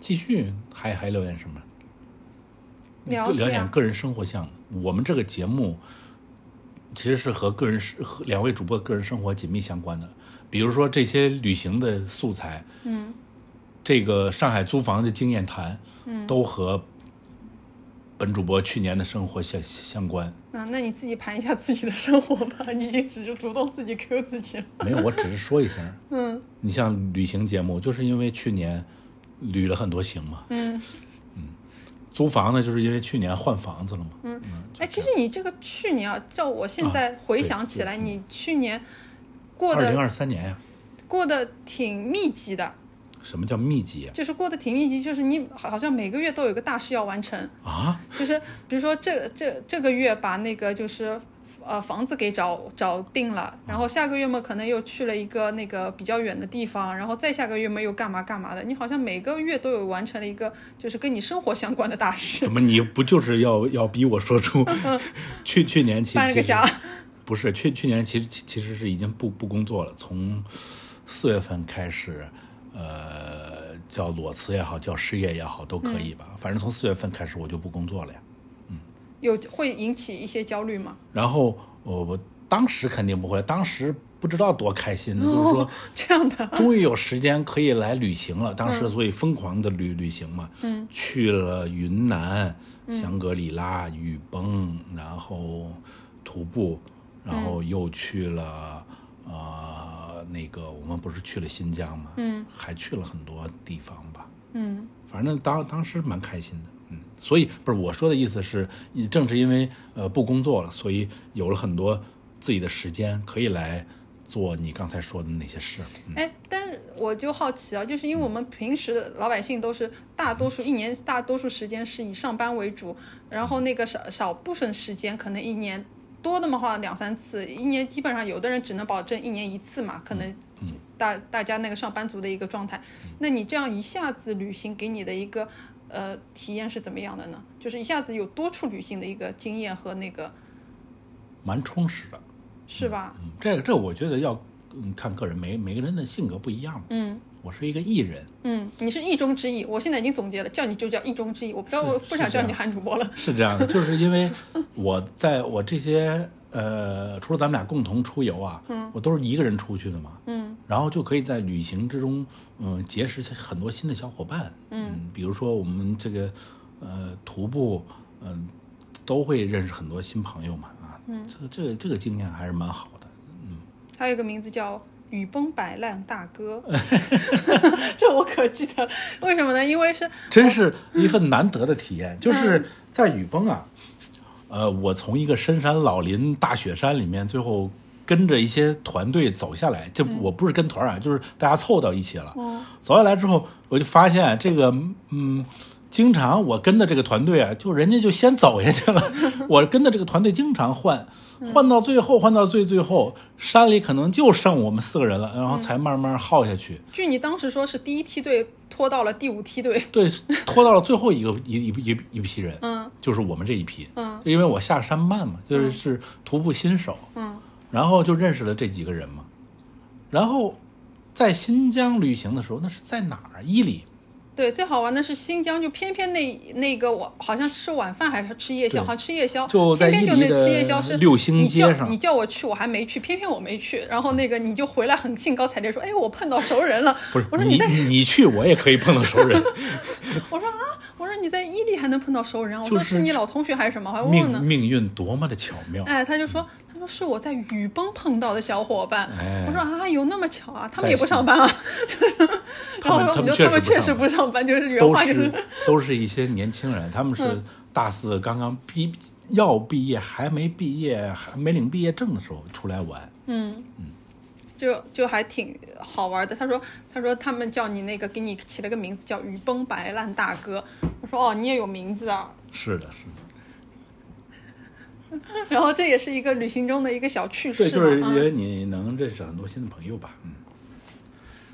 继续？还还聊点什么？聊聊点个人生活项。我们这个节目其实是和个人和两位主播个人生活紧密相关的，比如说这些旅行的素材，嗯。这个上海租房的经验谈，嗯，都和本主播去年的生活相相关。那，那你自己盘一下自己的生活吧，你已经只主动自己 Q 自己了。没有，我只是说一下。嗯你像旅行节目，就是因为去年旅了很多行嘛，嗯租房呢，就是因为去年换房子了嘛。嗯，哎，其实你这个去年啊，叫我现在回想起来，你去年过的二零得二三年呀、过得挺密集的，什么叫密集啊、就是过得挺密集，就是你好像每个月都有个大事要完成，啊？就是比如说这这这个月把那个就是。呃，房子给找找定了，然后下个月嘛，可能又去了一个那个比较远的地方，然后再下个月嘛又干嘛干嘛的。你好像每个月都有完成了一个就是跟你生活相关的大事，怎么你不就是要要逼我说出 去去年其其实搬了个家。不是去去年其实其其实是已经不不工作了，从四月份开始，呃，叫裸辞也好，叫失业也好，都可以吧。反正从四月份开始我就不工作了呀。嗯有会引起一些焦虑吗？然后我我当时肯定不会，当时不知道多开心呢，就是说哦这样的，终于有时间可以来旅行了。当时所以疯狂的旅旅行嘛，嗯，去了云南、香格里拉、雨崩，然后徒步，然后又去了、呃那个我们不是去了新疆嘛，嗯，还去了很多地方吧。嗯。反正当当时蛮开心的，嗯，所以不是我说的意思是，正是因为呃不工作了，所以有了很多自己的时间可以来做你刚才说的那些事。嗯。哎，但是我就好奇啊，就是因为我们平时的老百姓都是大多数一年大多数时间是以上班为主，然后那个少少部分时间可能一年多的嘛话两三次，一年基本上有的人只能保证一年一次嘛，可能大大家那个上班族的一个状态。那你这样一下子旅行给你的一个呃体验是怎么样的呢？就是一下子有多处旅行的一个经验和那个蛮充实的，是吧？嗯，这个这我觉得要嗯看个人，每每个人的性格不一样。嗯。我是一个艺人，嗯，你是意中之意，我现在已经总结了，叫你就叫意中之意，我不知道，我不想叫你韩主播了。是这样的，就是因为我在我这些呃，除了咱们俩共同出游啊，嗯，我都是一个人出去的嘛，嗯，然后就可以在旅行之中，嗯、结识很多新的小伙伴，嗯，比如说我们这个呃徒步，嗯、都会认识很多新朋友嘛，啊，嗯，这个这个这个经验还是蛮好的，嗯。还有一个名字叫雨崩摆烂大哥，这我可记得。为什么呢？因为是真是一份难得的体验，就是在雨崩啊，呃，我从一个深山老林大雪山里面，最后跟着一些团队走下来，就我不是跟团啊，就是大家凑到一起了。走下来之后，我就发现这个，嗯。经常我跟的这个团队啊，就人家就先走下去了，我跟的这个团队经常换，换到最后，换到最最后，山里可能就剩我们四个人了，然后才慢慢耗下去。据你当时说是第一梯队拖到了第五梯队，对，拖到了最后一个一一一一批人，嗯，就是我们这一批，嗯，就因为我下山慢嘛，就是是徒步新手，嗯，然后就认识了这几个人嘛，然后在新疆旅行的时候，那是在哪儿？伊犁，对，最好玩的是新疆，就偏偏那那个我好像吃晚饭还是吃夜宵，好像吃夜宵，就在偏偏就那吃夜宵是六星你叫街上你叫我去，我还没去，偏偏我没去，然后那个你就回来很兴高采烈说，哎，我碰到熟人了，不是你我说你，你去，我也可以碰到熟人，我说啊，我说你在伊犁还能碰到熟人，我说是是你老同学还是什么，我还问呢，命运多么的巧妙，哎，他就说，他说是我在雨崩碰到的小伙伴。哎我说啊，有那么巧啊？他们也不上班啊。他们然后我就他们确他们确实实不上班就是原话就是是都是一些年轻人，他们是嗯大四刚刚毕要毕业，还没毕业，还没领毕业证的时候出来玩。嗯嗯就就还挺好玩的。他说他说他们叫你那个给你起了个名字叫雨崩白烂大哥。我说哦，你也有名字啊。是的，是的，然后这也是一个旅行中的一个小趣事对，就是嘛。因嗯为你能认识很多新的朋友吧。嗯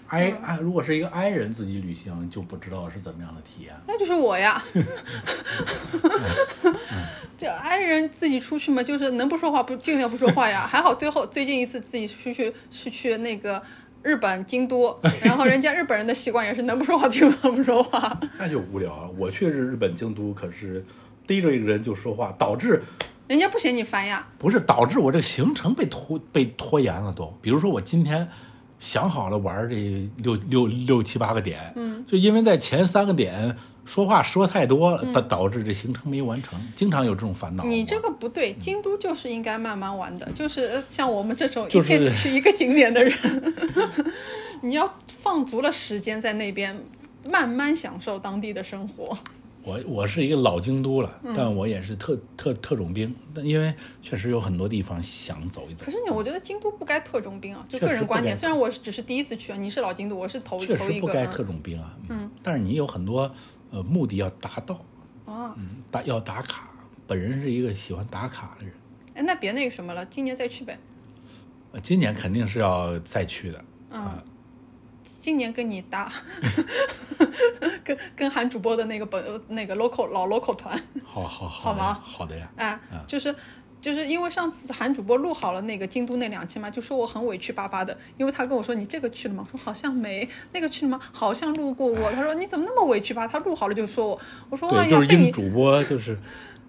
，I 嗯 I 如果是一个 I 人自己旅行，就不知道是怎么样的体验。那就是我呀。这 I 人自己出去嘛，就是能不说话不尽量不说话呀。还好最后最近一次自己出去是去那个日本京都，然后人家日本人的习惯也是能不说话就能不说话。那就无聊了。我去日日本京都，可是逮着一个人就说话，导致人家不嫌你烦呀。不是导致我这个行程被拖被拖延了都。比如说我今天想好了玩这六六六七八个点，嗯，就因为在前三个点说话说太多，导、导致这行程没完成，经常有这种烦恼。嗯你这个不对，京都就是应该慢慢玩的，就是呃像我们这种就是一天只去一个景点的人，你要放足了时间在那边慢慢享受当地的生活。我我是一个老京都了，嗯但我也是特特特种兵，但因为确实有很多地方想走一走可，是你，我觉得京都不该特种兵啊，就个人观点。虽然我是只是第一次去啊，你是老京都，我是头确头一个。确实不该特种兵啊。嗯，但是你有很多呃目的要达到，啊，嗯，打要打卡。本人是一个喜欢打卡的人，哎，那别那个什么了，今年再去呗。呃今年肯定是要再去的。嗯，今年跟你搭，跟跟韩主播的那个本那个 local 老 local 团，好好好好吗好的呀。哎，就是就是因为上次韩主播录好了那个京都那两期嘛，就说我很委屈巴巴的，因为他跟我说你这个去了吗？我说好像没，那个去了吗？好像路过我。他说你怎么那么委屈吧？他录好了就说我，我说哎对，就是呀被你主播就是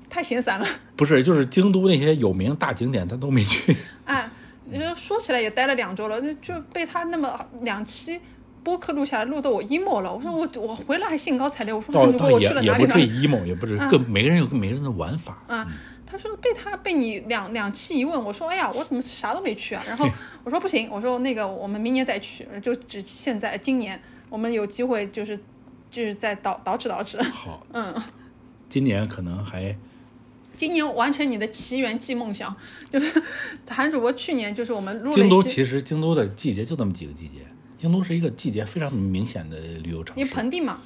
太闲散了，不是就是京都那些有名大景点他都没去。哎，你说说起来也待了两周了，那就被他那么两期。播客录下来，录得我 emo 了。我说我我回来还兴高采烈，我说韩主播我去了哪里。也不至于 emo，也不至于，各每个人有每个人的玩法。啊，他说被他被你两两期一问，我说哎呀，我怎么啥都没去啊？然后我说不行，我说那个我们明年再去，就只现在今年我们有机会就是就是再导导饬导饬，好，嗯，今年可能还今年完成你的奇缘记梦想，就是韩主播去年就是我们录了京都，其实京都的季节就那么几个季节，京都是一个季节非常明显的旅游城因为。盆地嘛，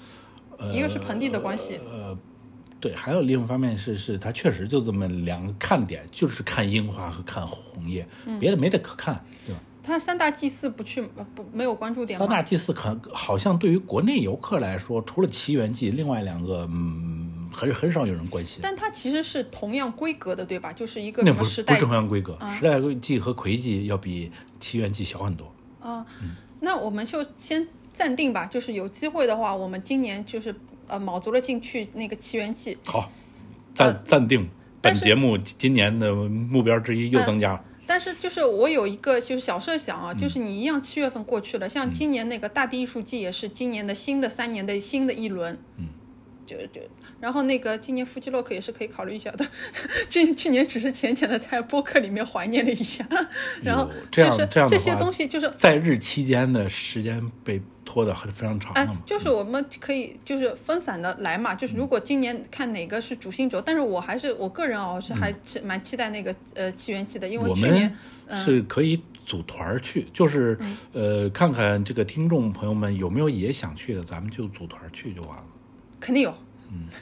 呃一个是盆地的关系，呃，对，还有另一方面是是它确实就这么两个看点，就是看樱花和看红叶，嗯别的没得可看，对吧？它三大祭祀不去呃不没有关注点？三大祭祀可好像对于国内游客来说，除了奇缘祭，另外两个嗯很很少有人关心。但它其实是同样规格的，对吧？就是一个那什么时代不是不是同样规格，时代祭和魁祭要比奇缘祭小很多。啊，那我们就先暂定吧，就是有机会的话，我们今年就是呃卯足了劲去那个奇缘记。好，暂暂定呃本节目今年的目标之一又增加了。但是就是我有一个就是小设想嗯啊，就是你一样七月份过去了，像今年那个大地艺术季也是今年的新的三年的新的一轮，嗯，就就然后那个今年夫妻洛克也是可以考虑一下的，去去年只是浅浅的在播客里面怀念了一下，然后这样就是这样的这些东西就是在日期间的时间被拖的很非常长哎。就是我们可以就是分散的来嘛，就是如果今年看哪个是主心轴，但是我还是我个人哦是还是蛮期待那个呃起源季的，因为我去年们是可以组团儿去，就是嗯。呃，看看这个听众朋友们有没有也想去的，咱们就组团去就完了。肯定有，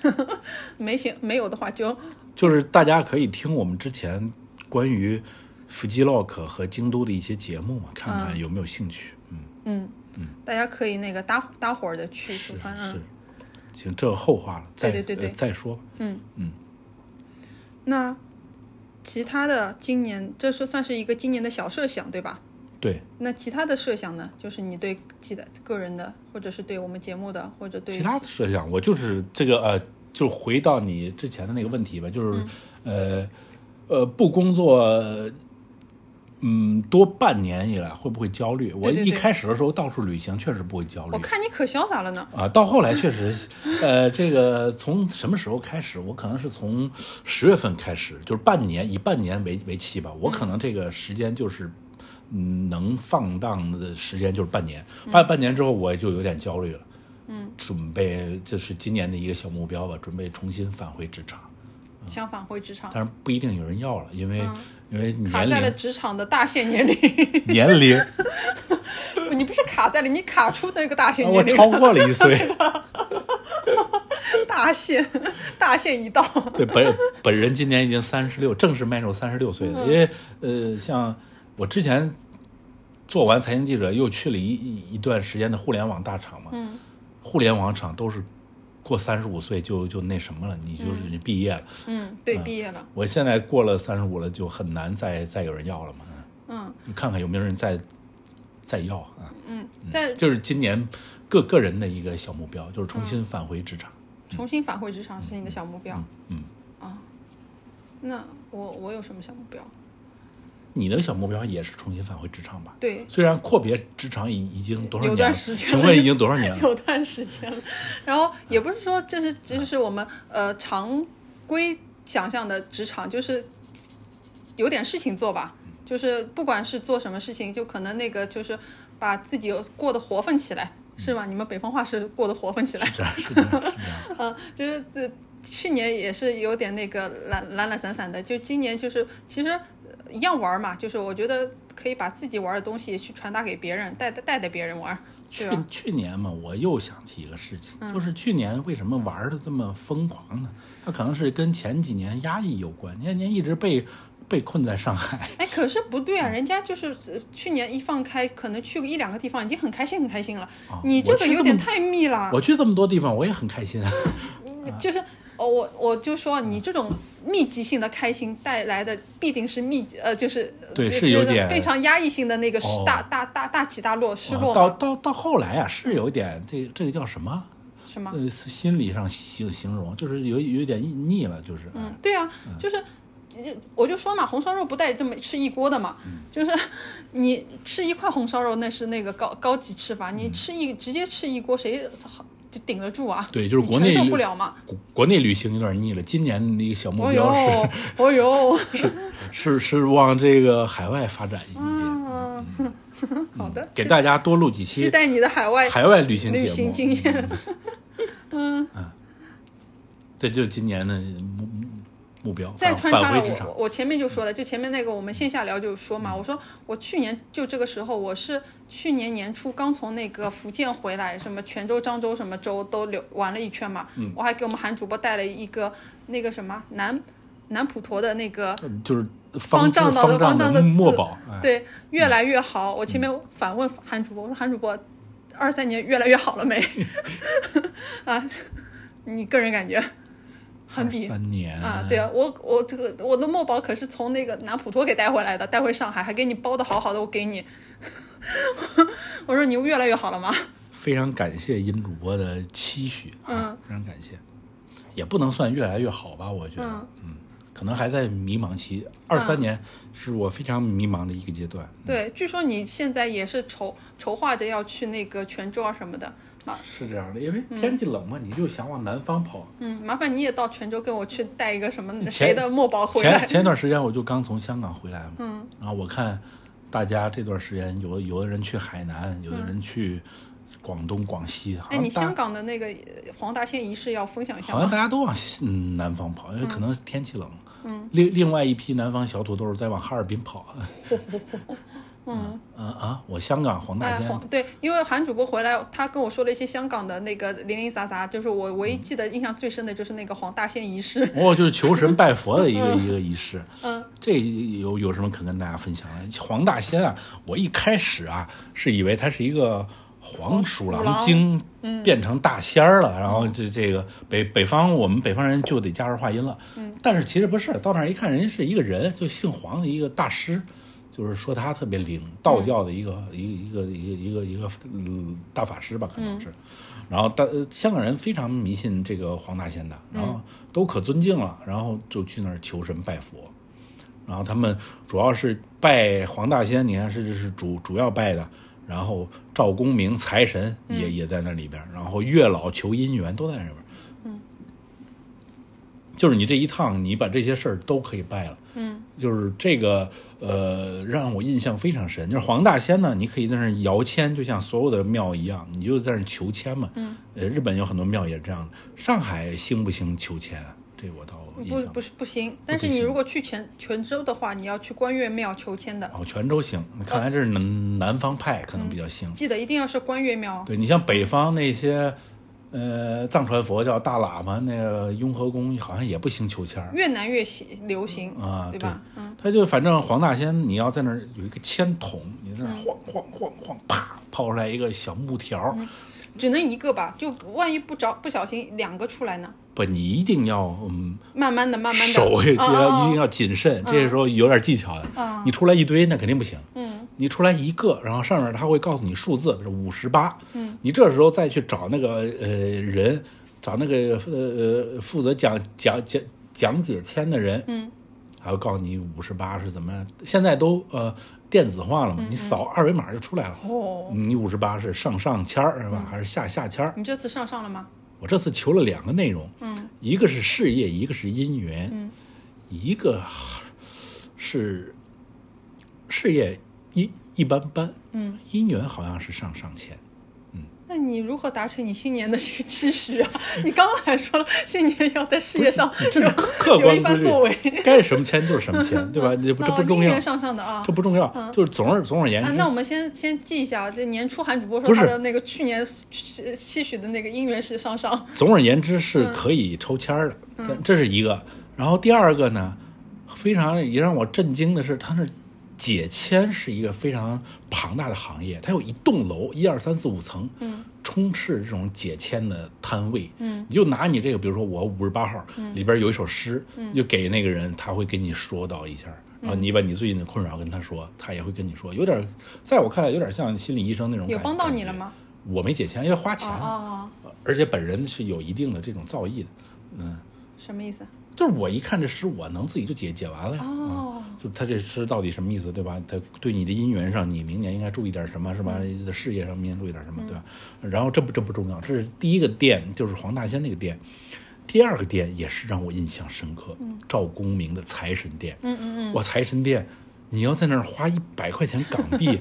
没行没有的话就就是大家可以听我们之前关于 Fujilok 和京都的一些节目嘛，看看有没有兴趣。嗯，嗯嗯大家可以那个搭搭伙的去是是嗯，，行，这后话了，再对对对对呃再说嗯嗯。那其他的今年这是算是一个今年的小设想对吧？对，那其他的设想呢？就是你对其他个人的，或者是对我们节目的，或者对其他的设想，我就是这个呃，就回到你之前的那个问题吧，就是、呃呃，不工作，嗯，多半年以来会不会焦虑？我一开始的时候到处旅行，确实不会焦虑我。看你可潇洒了呢。啊，到后来确实，呃，这个从什么时候开始？我可能是从十月份开始，就是半年，以半年为为期吧。我可能这个时间就是，嗯，能放荡的时间就是半年。半半年之后，我就有点焦虑了。嗯，准备这是今年的一个小目标吧，准备重新返回职场。想返回职场，但是不一定有人要了，因为、因为卡年龄在了职场的大限年龄。年龄，你不是卡在了，你卡出那个大限年龄。超过了一岁。大限，大限一到。对，本本人今年已经三十六，正式迈入三十六岁了。因为呃，像我之前做完财经记者，又去了一一一段时间的互联网大厂嘛。嗯。互联网厂都是过三十五岁就就那什么了，你就是你毕业了。嗯，对，毕业了。我现在过了三十五了，就很难再再有人要了嘛。嗯你看看有没有人再再要啊？嗯，在就是今年个个人的一个小目标，就是重新返回职场。重新返回职场是你的小目标。嗯，啊那我我有什么小目标？你的小目标也是重新返回职场吧？对，虽然阔别职场已已经多少有年了？段时间请问已经多少年了？有段时间了。然后也不是说这是这是我们呃常规想象的职场，就是有点事情做吧。就是不管是做什么事情，就可能那个就是把自己过得活泛起来，是吧？你们北方话是过得活泛起来。是这样是这样。嗯，就是这去年也是有点那个懒懒懒散散的，就今年就是其实呃一样玩儿嘛，就是我觉得可以把自己玩的东西去传达给别人，带带带带别人玩儿，去？去年嘛，我又想起一个事情，就是去年为什么玩的这么疯狂呢？它可能是跟前几年压抑有关。前几年一直被被困在上海，哎，可是不对啊，人家就是呃去年一放开，可能去个一两个地方，已经很开心很开心了。啊你这个有点太密了，我去这么多地方，我也很开心。就是哦，我我就说你这种密集性的开心带来的必定是密集，呃，就是对呃是有点非常压抑性的那个哦大、大大大起大落失落到，到到后来啊，是有点这这个叫什么？什么？呃，心理上形形容，就是有有点腻了，就是。嗯，对啊，就是。就我就说嘛，红烧肉不带这么吃一锅的嘛，嗯就是你吃一块红烧肉那是那个高高级吃法，嗯你吃一直接吃一锅谁好就顶得住啊？对，就是国内受不了嘛。国国内旅行有点腻了。今年的一个小目哦标是、呦，哦呦，是 是是往这个海外发展一点，嗯，好的，给大家多录几期期待你的海外海外旅行经验。嗯，这就是今年的目目目标，再穿插了我，。我前面就说了，就前面那个我们线下聊就说嘛，我说我去年就这个时候，我是去年年初刚从那个福建回来，什么泉州、漳州什么州都留玩了一圈嘛，嗯我还给我们韩主播带了一个那个什么南南普陀的那个。就是方丈丈的方丈的字墨宝，哎，对，越来越好。我前面反问韩主播，我说韩主播，二三年越来越好了没？啊，你个人感觉？很比三年啊，对啊，我我这个我的墨宝可是从那个南普陀给带回来的，带回上海还给你包的好好的，我给你。我说你越来越好了吗？非常感谢殷主播的期许啊，嗯非常感谢，也不能算越来越好吧，我觉得，嗯嗯，可能还在迷茫期。二三年是我非常迷茫的一个阶段，对，据说你现在也是筹筹划着要去那个泉州啊什么的，麻是这样的，因为天气冷嘛，你就想往南方跑。嗯，麻烦你也到泉州跟我去带一个什么谁的墨宝回来前。前一段时间我就刚从香港回来嘛，嗯，然后我看大家这段时间有有的人去海南，有的人去广东、广西，好哎，你香港的那个呃黄大仙仪式要分享一下吗？好像大家都往嗯南方跑，因为可能天气冷。嗯，另另外一批南方小土豆在往哈尔滨跑。嗯嗯啊，我香港黄大哎，仙黄对，因为韩主播回来，他跟我说了一些香港的那个零零杂杂，就是我唯一记得印象最深的就是那个黄大仙仪式。哦，就是求神拜佛的一个 一个仪式。嗯，这有有什么可跟大家分享的？黄大仙啊，我一开始啊是以为他是一个黄鼠狼精变成大仙儿了，然后这这个北北方我们北方人就得加儿化音了。嗯，但是其实不是，到那儿一看，人家是一个人，就姓黄的一个大师。就是说他特别灵，道教的一个、一个一个一个一个一个嗯大法师吧，可能是。然后大呃香港人非常迷信这个黄大仙的，然后都可尊敬了，然后就去那儿求神拜佛。然后他们主要是拜黄大仙，你看是是主主要拜的，然后赵公明财神也、也在那里边，然后月老求姻缘都在那边。嗯，就是你这一趟，你把这些事儿都可以拜了。嗯，就是这个呃，让我印象非常深。就是黄大仙呢，你可以在那儿摇签，就像所有的庙一样，你就在那儿求签嘛。嗯，呃，日本有很多庙也是这样的。上海兴不兴求签啊？这我倒不不是不行，但是你如果去泉泉州的话，你要去关岳庙求签的，哦，泉州行，看来这是南南方派可能比较兴。记得一定要是关岳庙。对你像北方那些，呃，藏传佛教大喇嘛那个雍和宫好像也不兴求签儿越南越喜流行啊，对吧？嗯，他就反正黄大仙，你要在那儿有一个签筒，你在那儿晃晃晃晃，啪抛出来一个小木条，只能一个吧，就万一不着不小心两个出来呢？不，你一定要嗯慢慢的，慢慢的，手也哦哦一定要谨慎，这时候有点技巧的。嗯你出来一堆那肯定不行，嗯，你出来一个，然后上面他会告诉你数字是五十八，嗯，你这时候再去找那个呃人，找那个呃负责讲讲讲讲解签的人，嗯，还会告诉你五十八是怎么样。现在都呃电子化了嘛，你扫二维码就出来了。嗯哦，你五十八是上上签儿是吧，还是下下签儿？你这次上上了吗？我这次求了两个内容，嗯，一个是事业，一个是姻缘，嗯，一个是事业一一般般，嗯，姻缘好像是上上签，那你如何达成你新年的这个期许啊？你刚刚还说了，新年要在事业上这是有客观规律番作为，，该什么钱就是什么钱，对吧？这不这不重要上上的啊这。不重要，就是总而总而言啊，之，那我们先先记一下啊，这年初韩主播说他的那个去年期期许的那个姻缘是上上，总而言之嗯是可以抽签儿的，但这是一个。然后第二个呢，非常也让我震惊的是，他那解签是一个非常庞大的行业，它有一栋楼，一二三四五层，嗯，充斥这种解签的摊位，嗯，你就拿你这个，比如说我五十八号，里边有一首诗，嗯就给那个人，他会给你说到一下。然后你把你最近的困扰跟他说，他也会跟你说，有点，在我看来有点像心理医生那种感。有帮到你了吗？我没解签，因为花钱，哦哦，而且本人是有一定的这种造诣的。嗯，什么意思？就是我一看这诗，我能自己就解解完了呀。哦，就他这诗到底什么意思，对吧？他对你的姻缘上，你明年应该注意点什么，是吧？在事业上明年注意点什么，对吧？然后这不这不重要，这是第一个店，就是黄大仙那个店。第二个店也是让我印象深刻，赵公明的财神殿。嗯嗯嗯，哇，财神殿，你要在那儿花一百块钱港币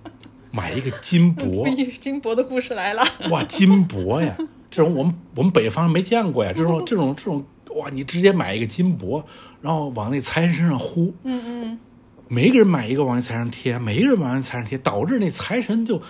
买一个金箔，金箔的故事来了。哇，金箔呀，这种我们我们北方没见过呀，这种这种这种，哇，你直接买一个金箔，然后往那财神身上呼，嗯嗯，每一个人买一个往那财上贴，每一个人往那财上贴，导致那财神就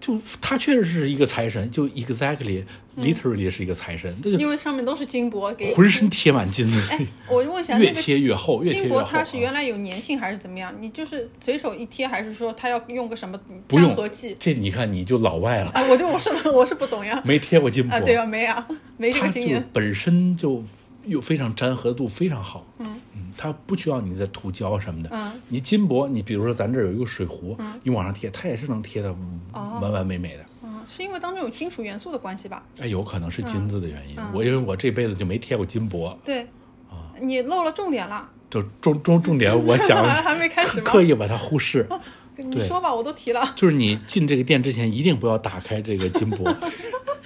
就他确实是一个财神，就 exactly literally 是一个财神，因为上面都是金箔，给浑身贴满金子，哎，我就问一下，越贴越厚，越贴金越厚。箔它是啊原来有粘性还是怎么样？你就是随手一贴，还是说它要用个什么不粘合剂？这你看你就老外了，啊，我就我是 我是不懂呀。没贴过金箔，啊，对啊，没啊，没这个经验。本身就又非常粘合度非常好，嗯它不需要你再涂胶什么的，嗯你金箔，你比如说咱这儿有一个水壶，你往上贴，它也是能贴的哦完完美美的。嗯，是因为当中有金属元素的关系吧？哎，有可能是金子的原因，嗯我因为我这辈子就没贴过金箔，对，啊你漏了重点了，就重重重点，我想还还没开始？刻意把它忽视。对你说吧，我都提了。就是你进这个店之前，一定不要打开这个金箔，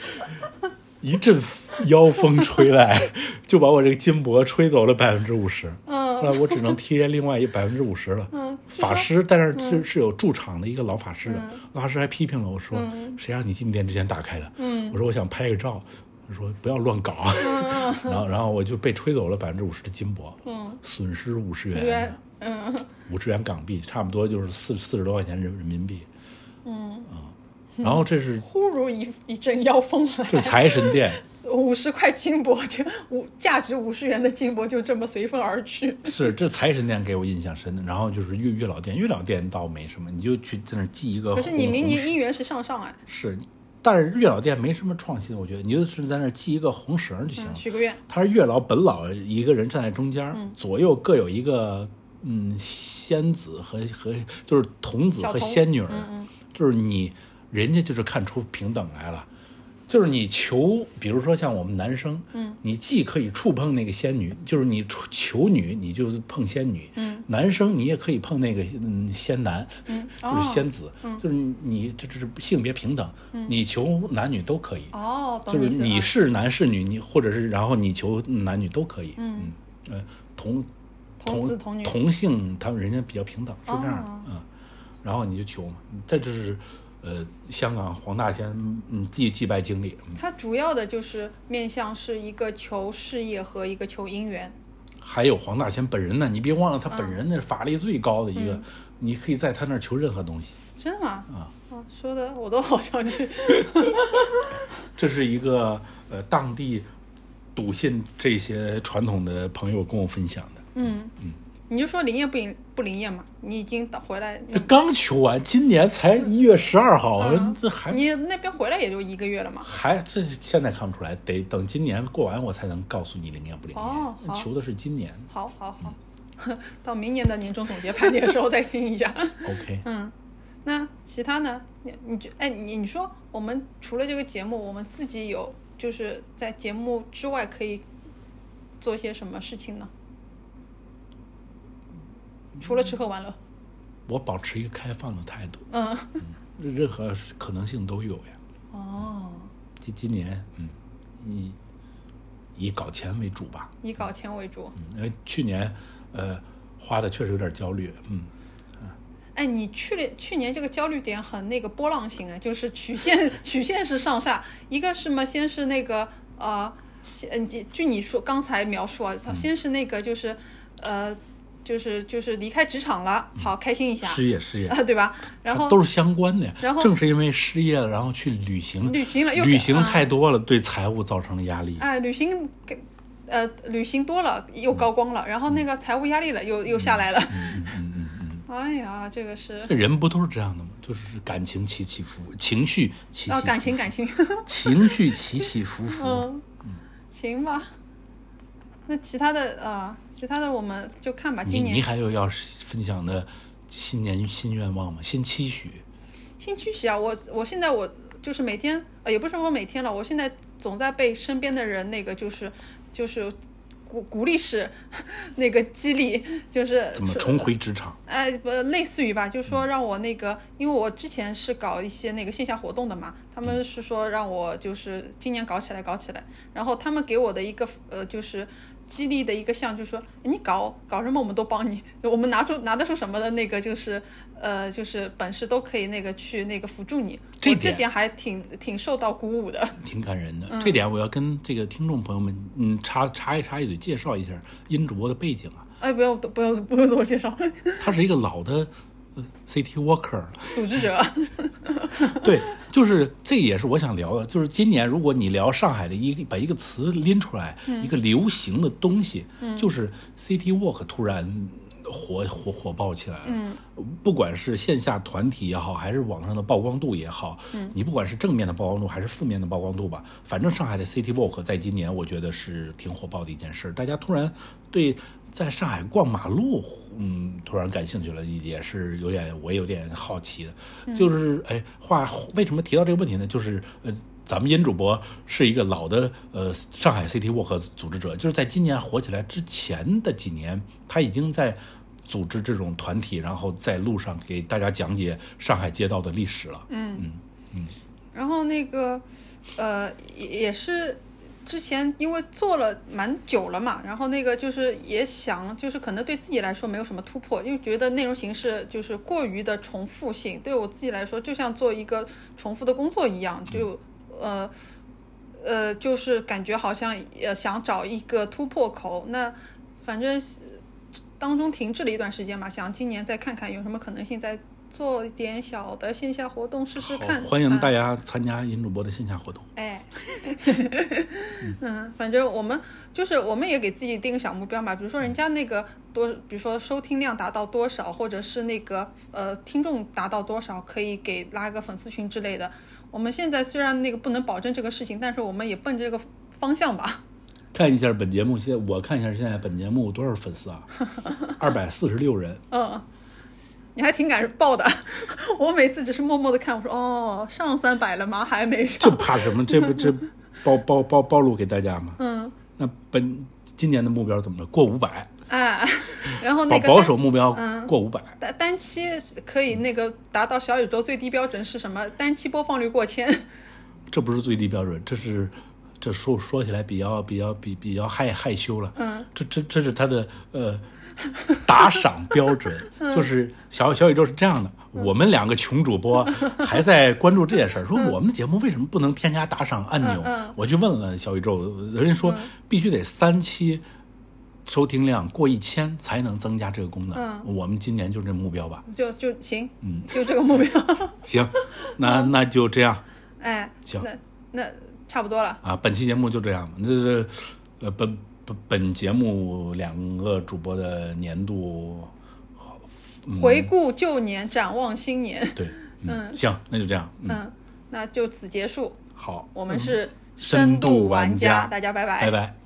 一阵妖风吹来，就把我这个金箔吹走了百分之五十。嗯那我只能贴另外一百分之五十了。嗯，法师，但是是是有驻场的一个老法师的，嗯老法师还批评了我说：“谁让你进店之前打开的？”嗯我说：“我想拍个照。”我说：“不要乱搞。然后，然后我就被吹走了百分之五十的金箔，嗯，损失五十元五十元港币，差不多就是四四十多块钱人人民币。嗯啊，然后这是 忽如一一阵妖风来，这财神殿，五十块金箔就五价值五十元的金箔就这么随风而去。是这财神殿给我印象深的。然后就是月月老殿，月老殿倒没什么，你就去在那儿记一个。可是你明年姻缘是上上哎，是，但是月老殿没什么创新，我觉得你就是在那儿系一个红绳就行了。嗯，许个愿。他是月老本老一个人站在中间，嗯左右各有一个嗯仙子和和就是童子和仙女儿，嗯嗯就是你人家就是看出平等来了。就是你求，比如说像我们男生，嗯，你既可以触碰那个仙女，就是你求求女，你就是碰仙女，嗯，男生你也可以碰那个嗯仙男，嗯，就是仙子，嗯。就是你这这是性别平等，你求男女都可以，哦，就是你是男是女，你或者是然后你求男女都可以，嗯。呃，同同同性他们人家比较平等，是这样的，然后你就求嘛，这就是呃香港黄大仙嗯祭祭拜经历，嗯它主要的就是面向是一个求事业和一个求姻缘。还有黄大仙本人呢，你别忘了他本人那是法力最高的一嗯个，你可以在他那儿求任何东西真的吗？啊。啊，说的我都好想去。这是一个呃当地笃信这些传统的朋友跟我分享的。嗯嗯你就说灵验不灵不灵验嘛？你已经到回来，这刚求完，今年才一月十二号，嗯这还你那边回来也就一个月了嘛。还这现在看不出来，得等今年过完我才能告诉你灵验不灵验。哦好求的是今年好好好，到明年的年终总结盘点的时候再听一下。OK。嗯，那其他呢？你你觉哎，你你说我们除了这个节目，我们自己有就是在节目之外可以做些什么事情呢？除了吃喝玩乐，我保持一个开放的态度，嗯，任何可能性都有呀。哦，今今年，嗯，以以搞钱为主吧，以搞钱为主。嗯，因为去年，呃，花的确实有点焦虑，嗯，哎，你去年去年这个焦虑点很那个波浪形啊，就是曲线 曲线是上下，一个是嘛，先是那个呃，先据据你说刚才描述啊，先是那个就是呃，就是就是离开职场了，好开心一下，失业失业，对吧？然后都是相关的呀。然后正是因为失业了，然后去旅行，旅行了又旅行啊太多了，对财务造成了压力。哎，旅行给呃旅行多了又高光了，然后那个财务压力了又又下来了。嗯嗯嗯嗯，哎呀，这个是这人不都是这样的吗？就是感情起起伏，情绪起起伏啊，伏，感情感 情，情绪起起伏伏。嗯，行吧。那其他的啊、其他的我们就看吧。你今年你还有要分享的新年新愿望吗？新期许？新期许啊，我我现在我就是每天，呃，也不是说每天了，我现在总在被身边的人那个就是就是鼓鼓励式那个激励，就是怎么重回职场？哎，不，类似于吧，就是说让我那个，因为我之前是搞一些那个线下活动的嘛，他们是说让我就是今年搞起来，搞起来。然后他们给我的一个呃，就是激励的一个项，就是说你搞搞什么我们都帮你，我们拿出拿得出什么的那个就是呃，就是本事都可以那个去那个辅助你。我这这点点还挺挺受到鼓舞的。挺感人嗯的。这点我要跟这个听众朋友们，嗯，插插一插一嘴，介绍一下殷主播的背景啊。哎，不用不用不用多介绍，他是一个老的呃 City Walker，组织者。对，就是这也是我想聊的，就是今年如果你聊上海的一把一个词拎出来，嗯一个流行的东西，就是 City Walk 突然火火火爆起来了。嗯，不管是线下团体也好，还是网上的曝光度也好，嗯，你不管是正面的曝光度还是负面的曝光度吧，反正上海的 City Walk 在今年我觉得是挺火爆的一件事，大家突然对。在上海逛马路，嗯，突然感兴趣了，也是有点，我也有点好奇的。就是，哎，话为什么提到这个问题呢？就是，呃，咱们殷主播是一个老的，呃，上海 City Walk 组织者，就是在今年火起来之前的几年，他已经在组织这种团体，然后在路上给大家讲解上海街道的历史了。嗯然后那个，呃，也也是之前因为做了蛮久了嘛，然后那个就是也想，就是可能对自己来说没有什么突破，因为觉得内容形式就是过于的重复性，对我自己来说就像做一个重复的工作一样，就呃。呃，就是感觉好像呃想找一个突破口，那反正当中停滞了一段时间嘛，想今年再看看有什么可能性，再做一点小的线下活动试试看。，欢迎啊大家参加尹主播的线下活动。哎，嗯，反正我们就是我们也给自己定个小目标嘛，比如说人家那个多，比如说收听量达到多少，或者是那个呃听众达到多少，可以给拉个粉丝群之类的。我们现在虽然那个不能保证这个事情，但是我们也奔着这个方向吧。看一下本节目，现在我看一下现在本节目多少粉丝啊？二百四十六人。嗯，你还挺敢报的，我每次只是默默的看，我说哦，上三百了吗？还没上这。怕什么？这不这暴暴暴暴露给大家吗？嗯，那本今年的目标怎么着？过五百，哎，然后那保保守目标嗯过五百。单单期可以那个达到小宇宙最低标准是什么？单期播放率过千。这不是最低标准，这是这说说起来比较比较比比较害害羞了。嗯，这这这是他的呃 打赏标准，就是小小宇宙是这样的。我们两个穷主播还在关注这件事儿，说我们的节目为什么不能添加打赏按钮？我去问了小宇宙，人家说必须得三期收听量过一千才能增加这个功能。嗯我们今年就这目标吧。就就行，嗯，就这个目标。行，那那就这样。哎，行那那差不多了。啊，本期节目就这样吧。这是呃本本本节目两个主播的年度，回顾旧年，展望新年。对，嗯，行，那就这样，嗯，嗯，那就此结束。好，我们是深度度玩家，家大家拜拜。拜拜。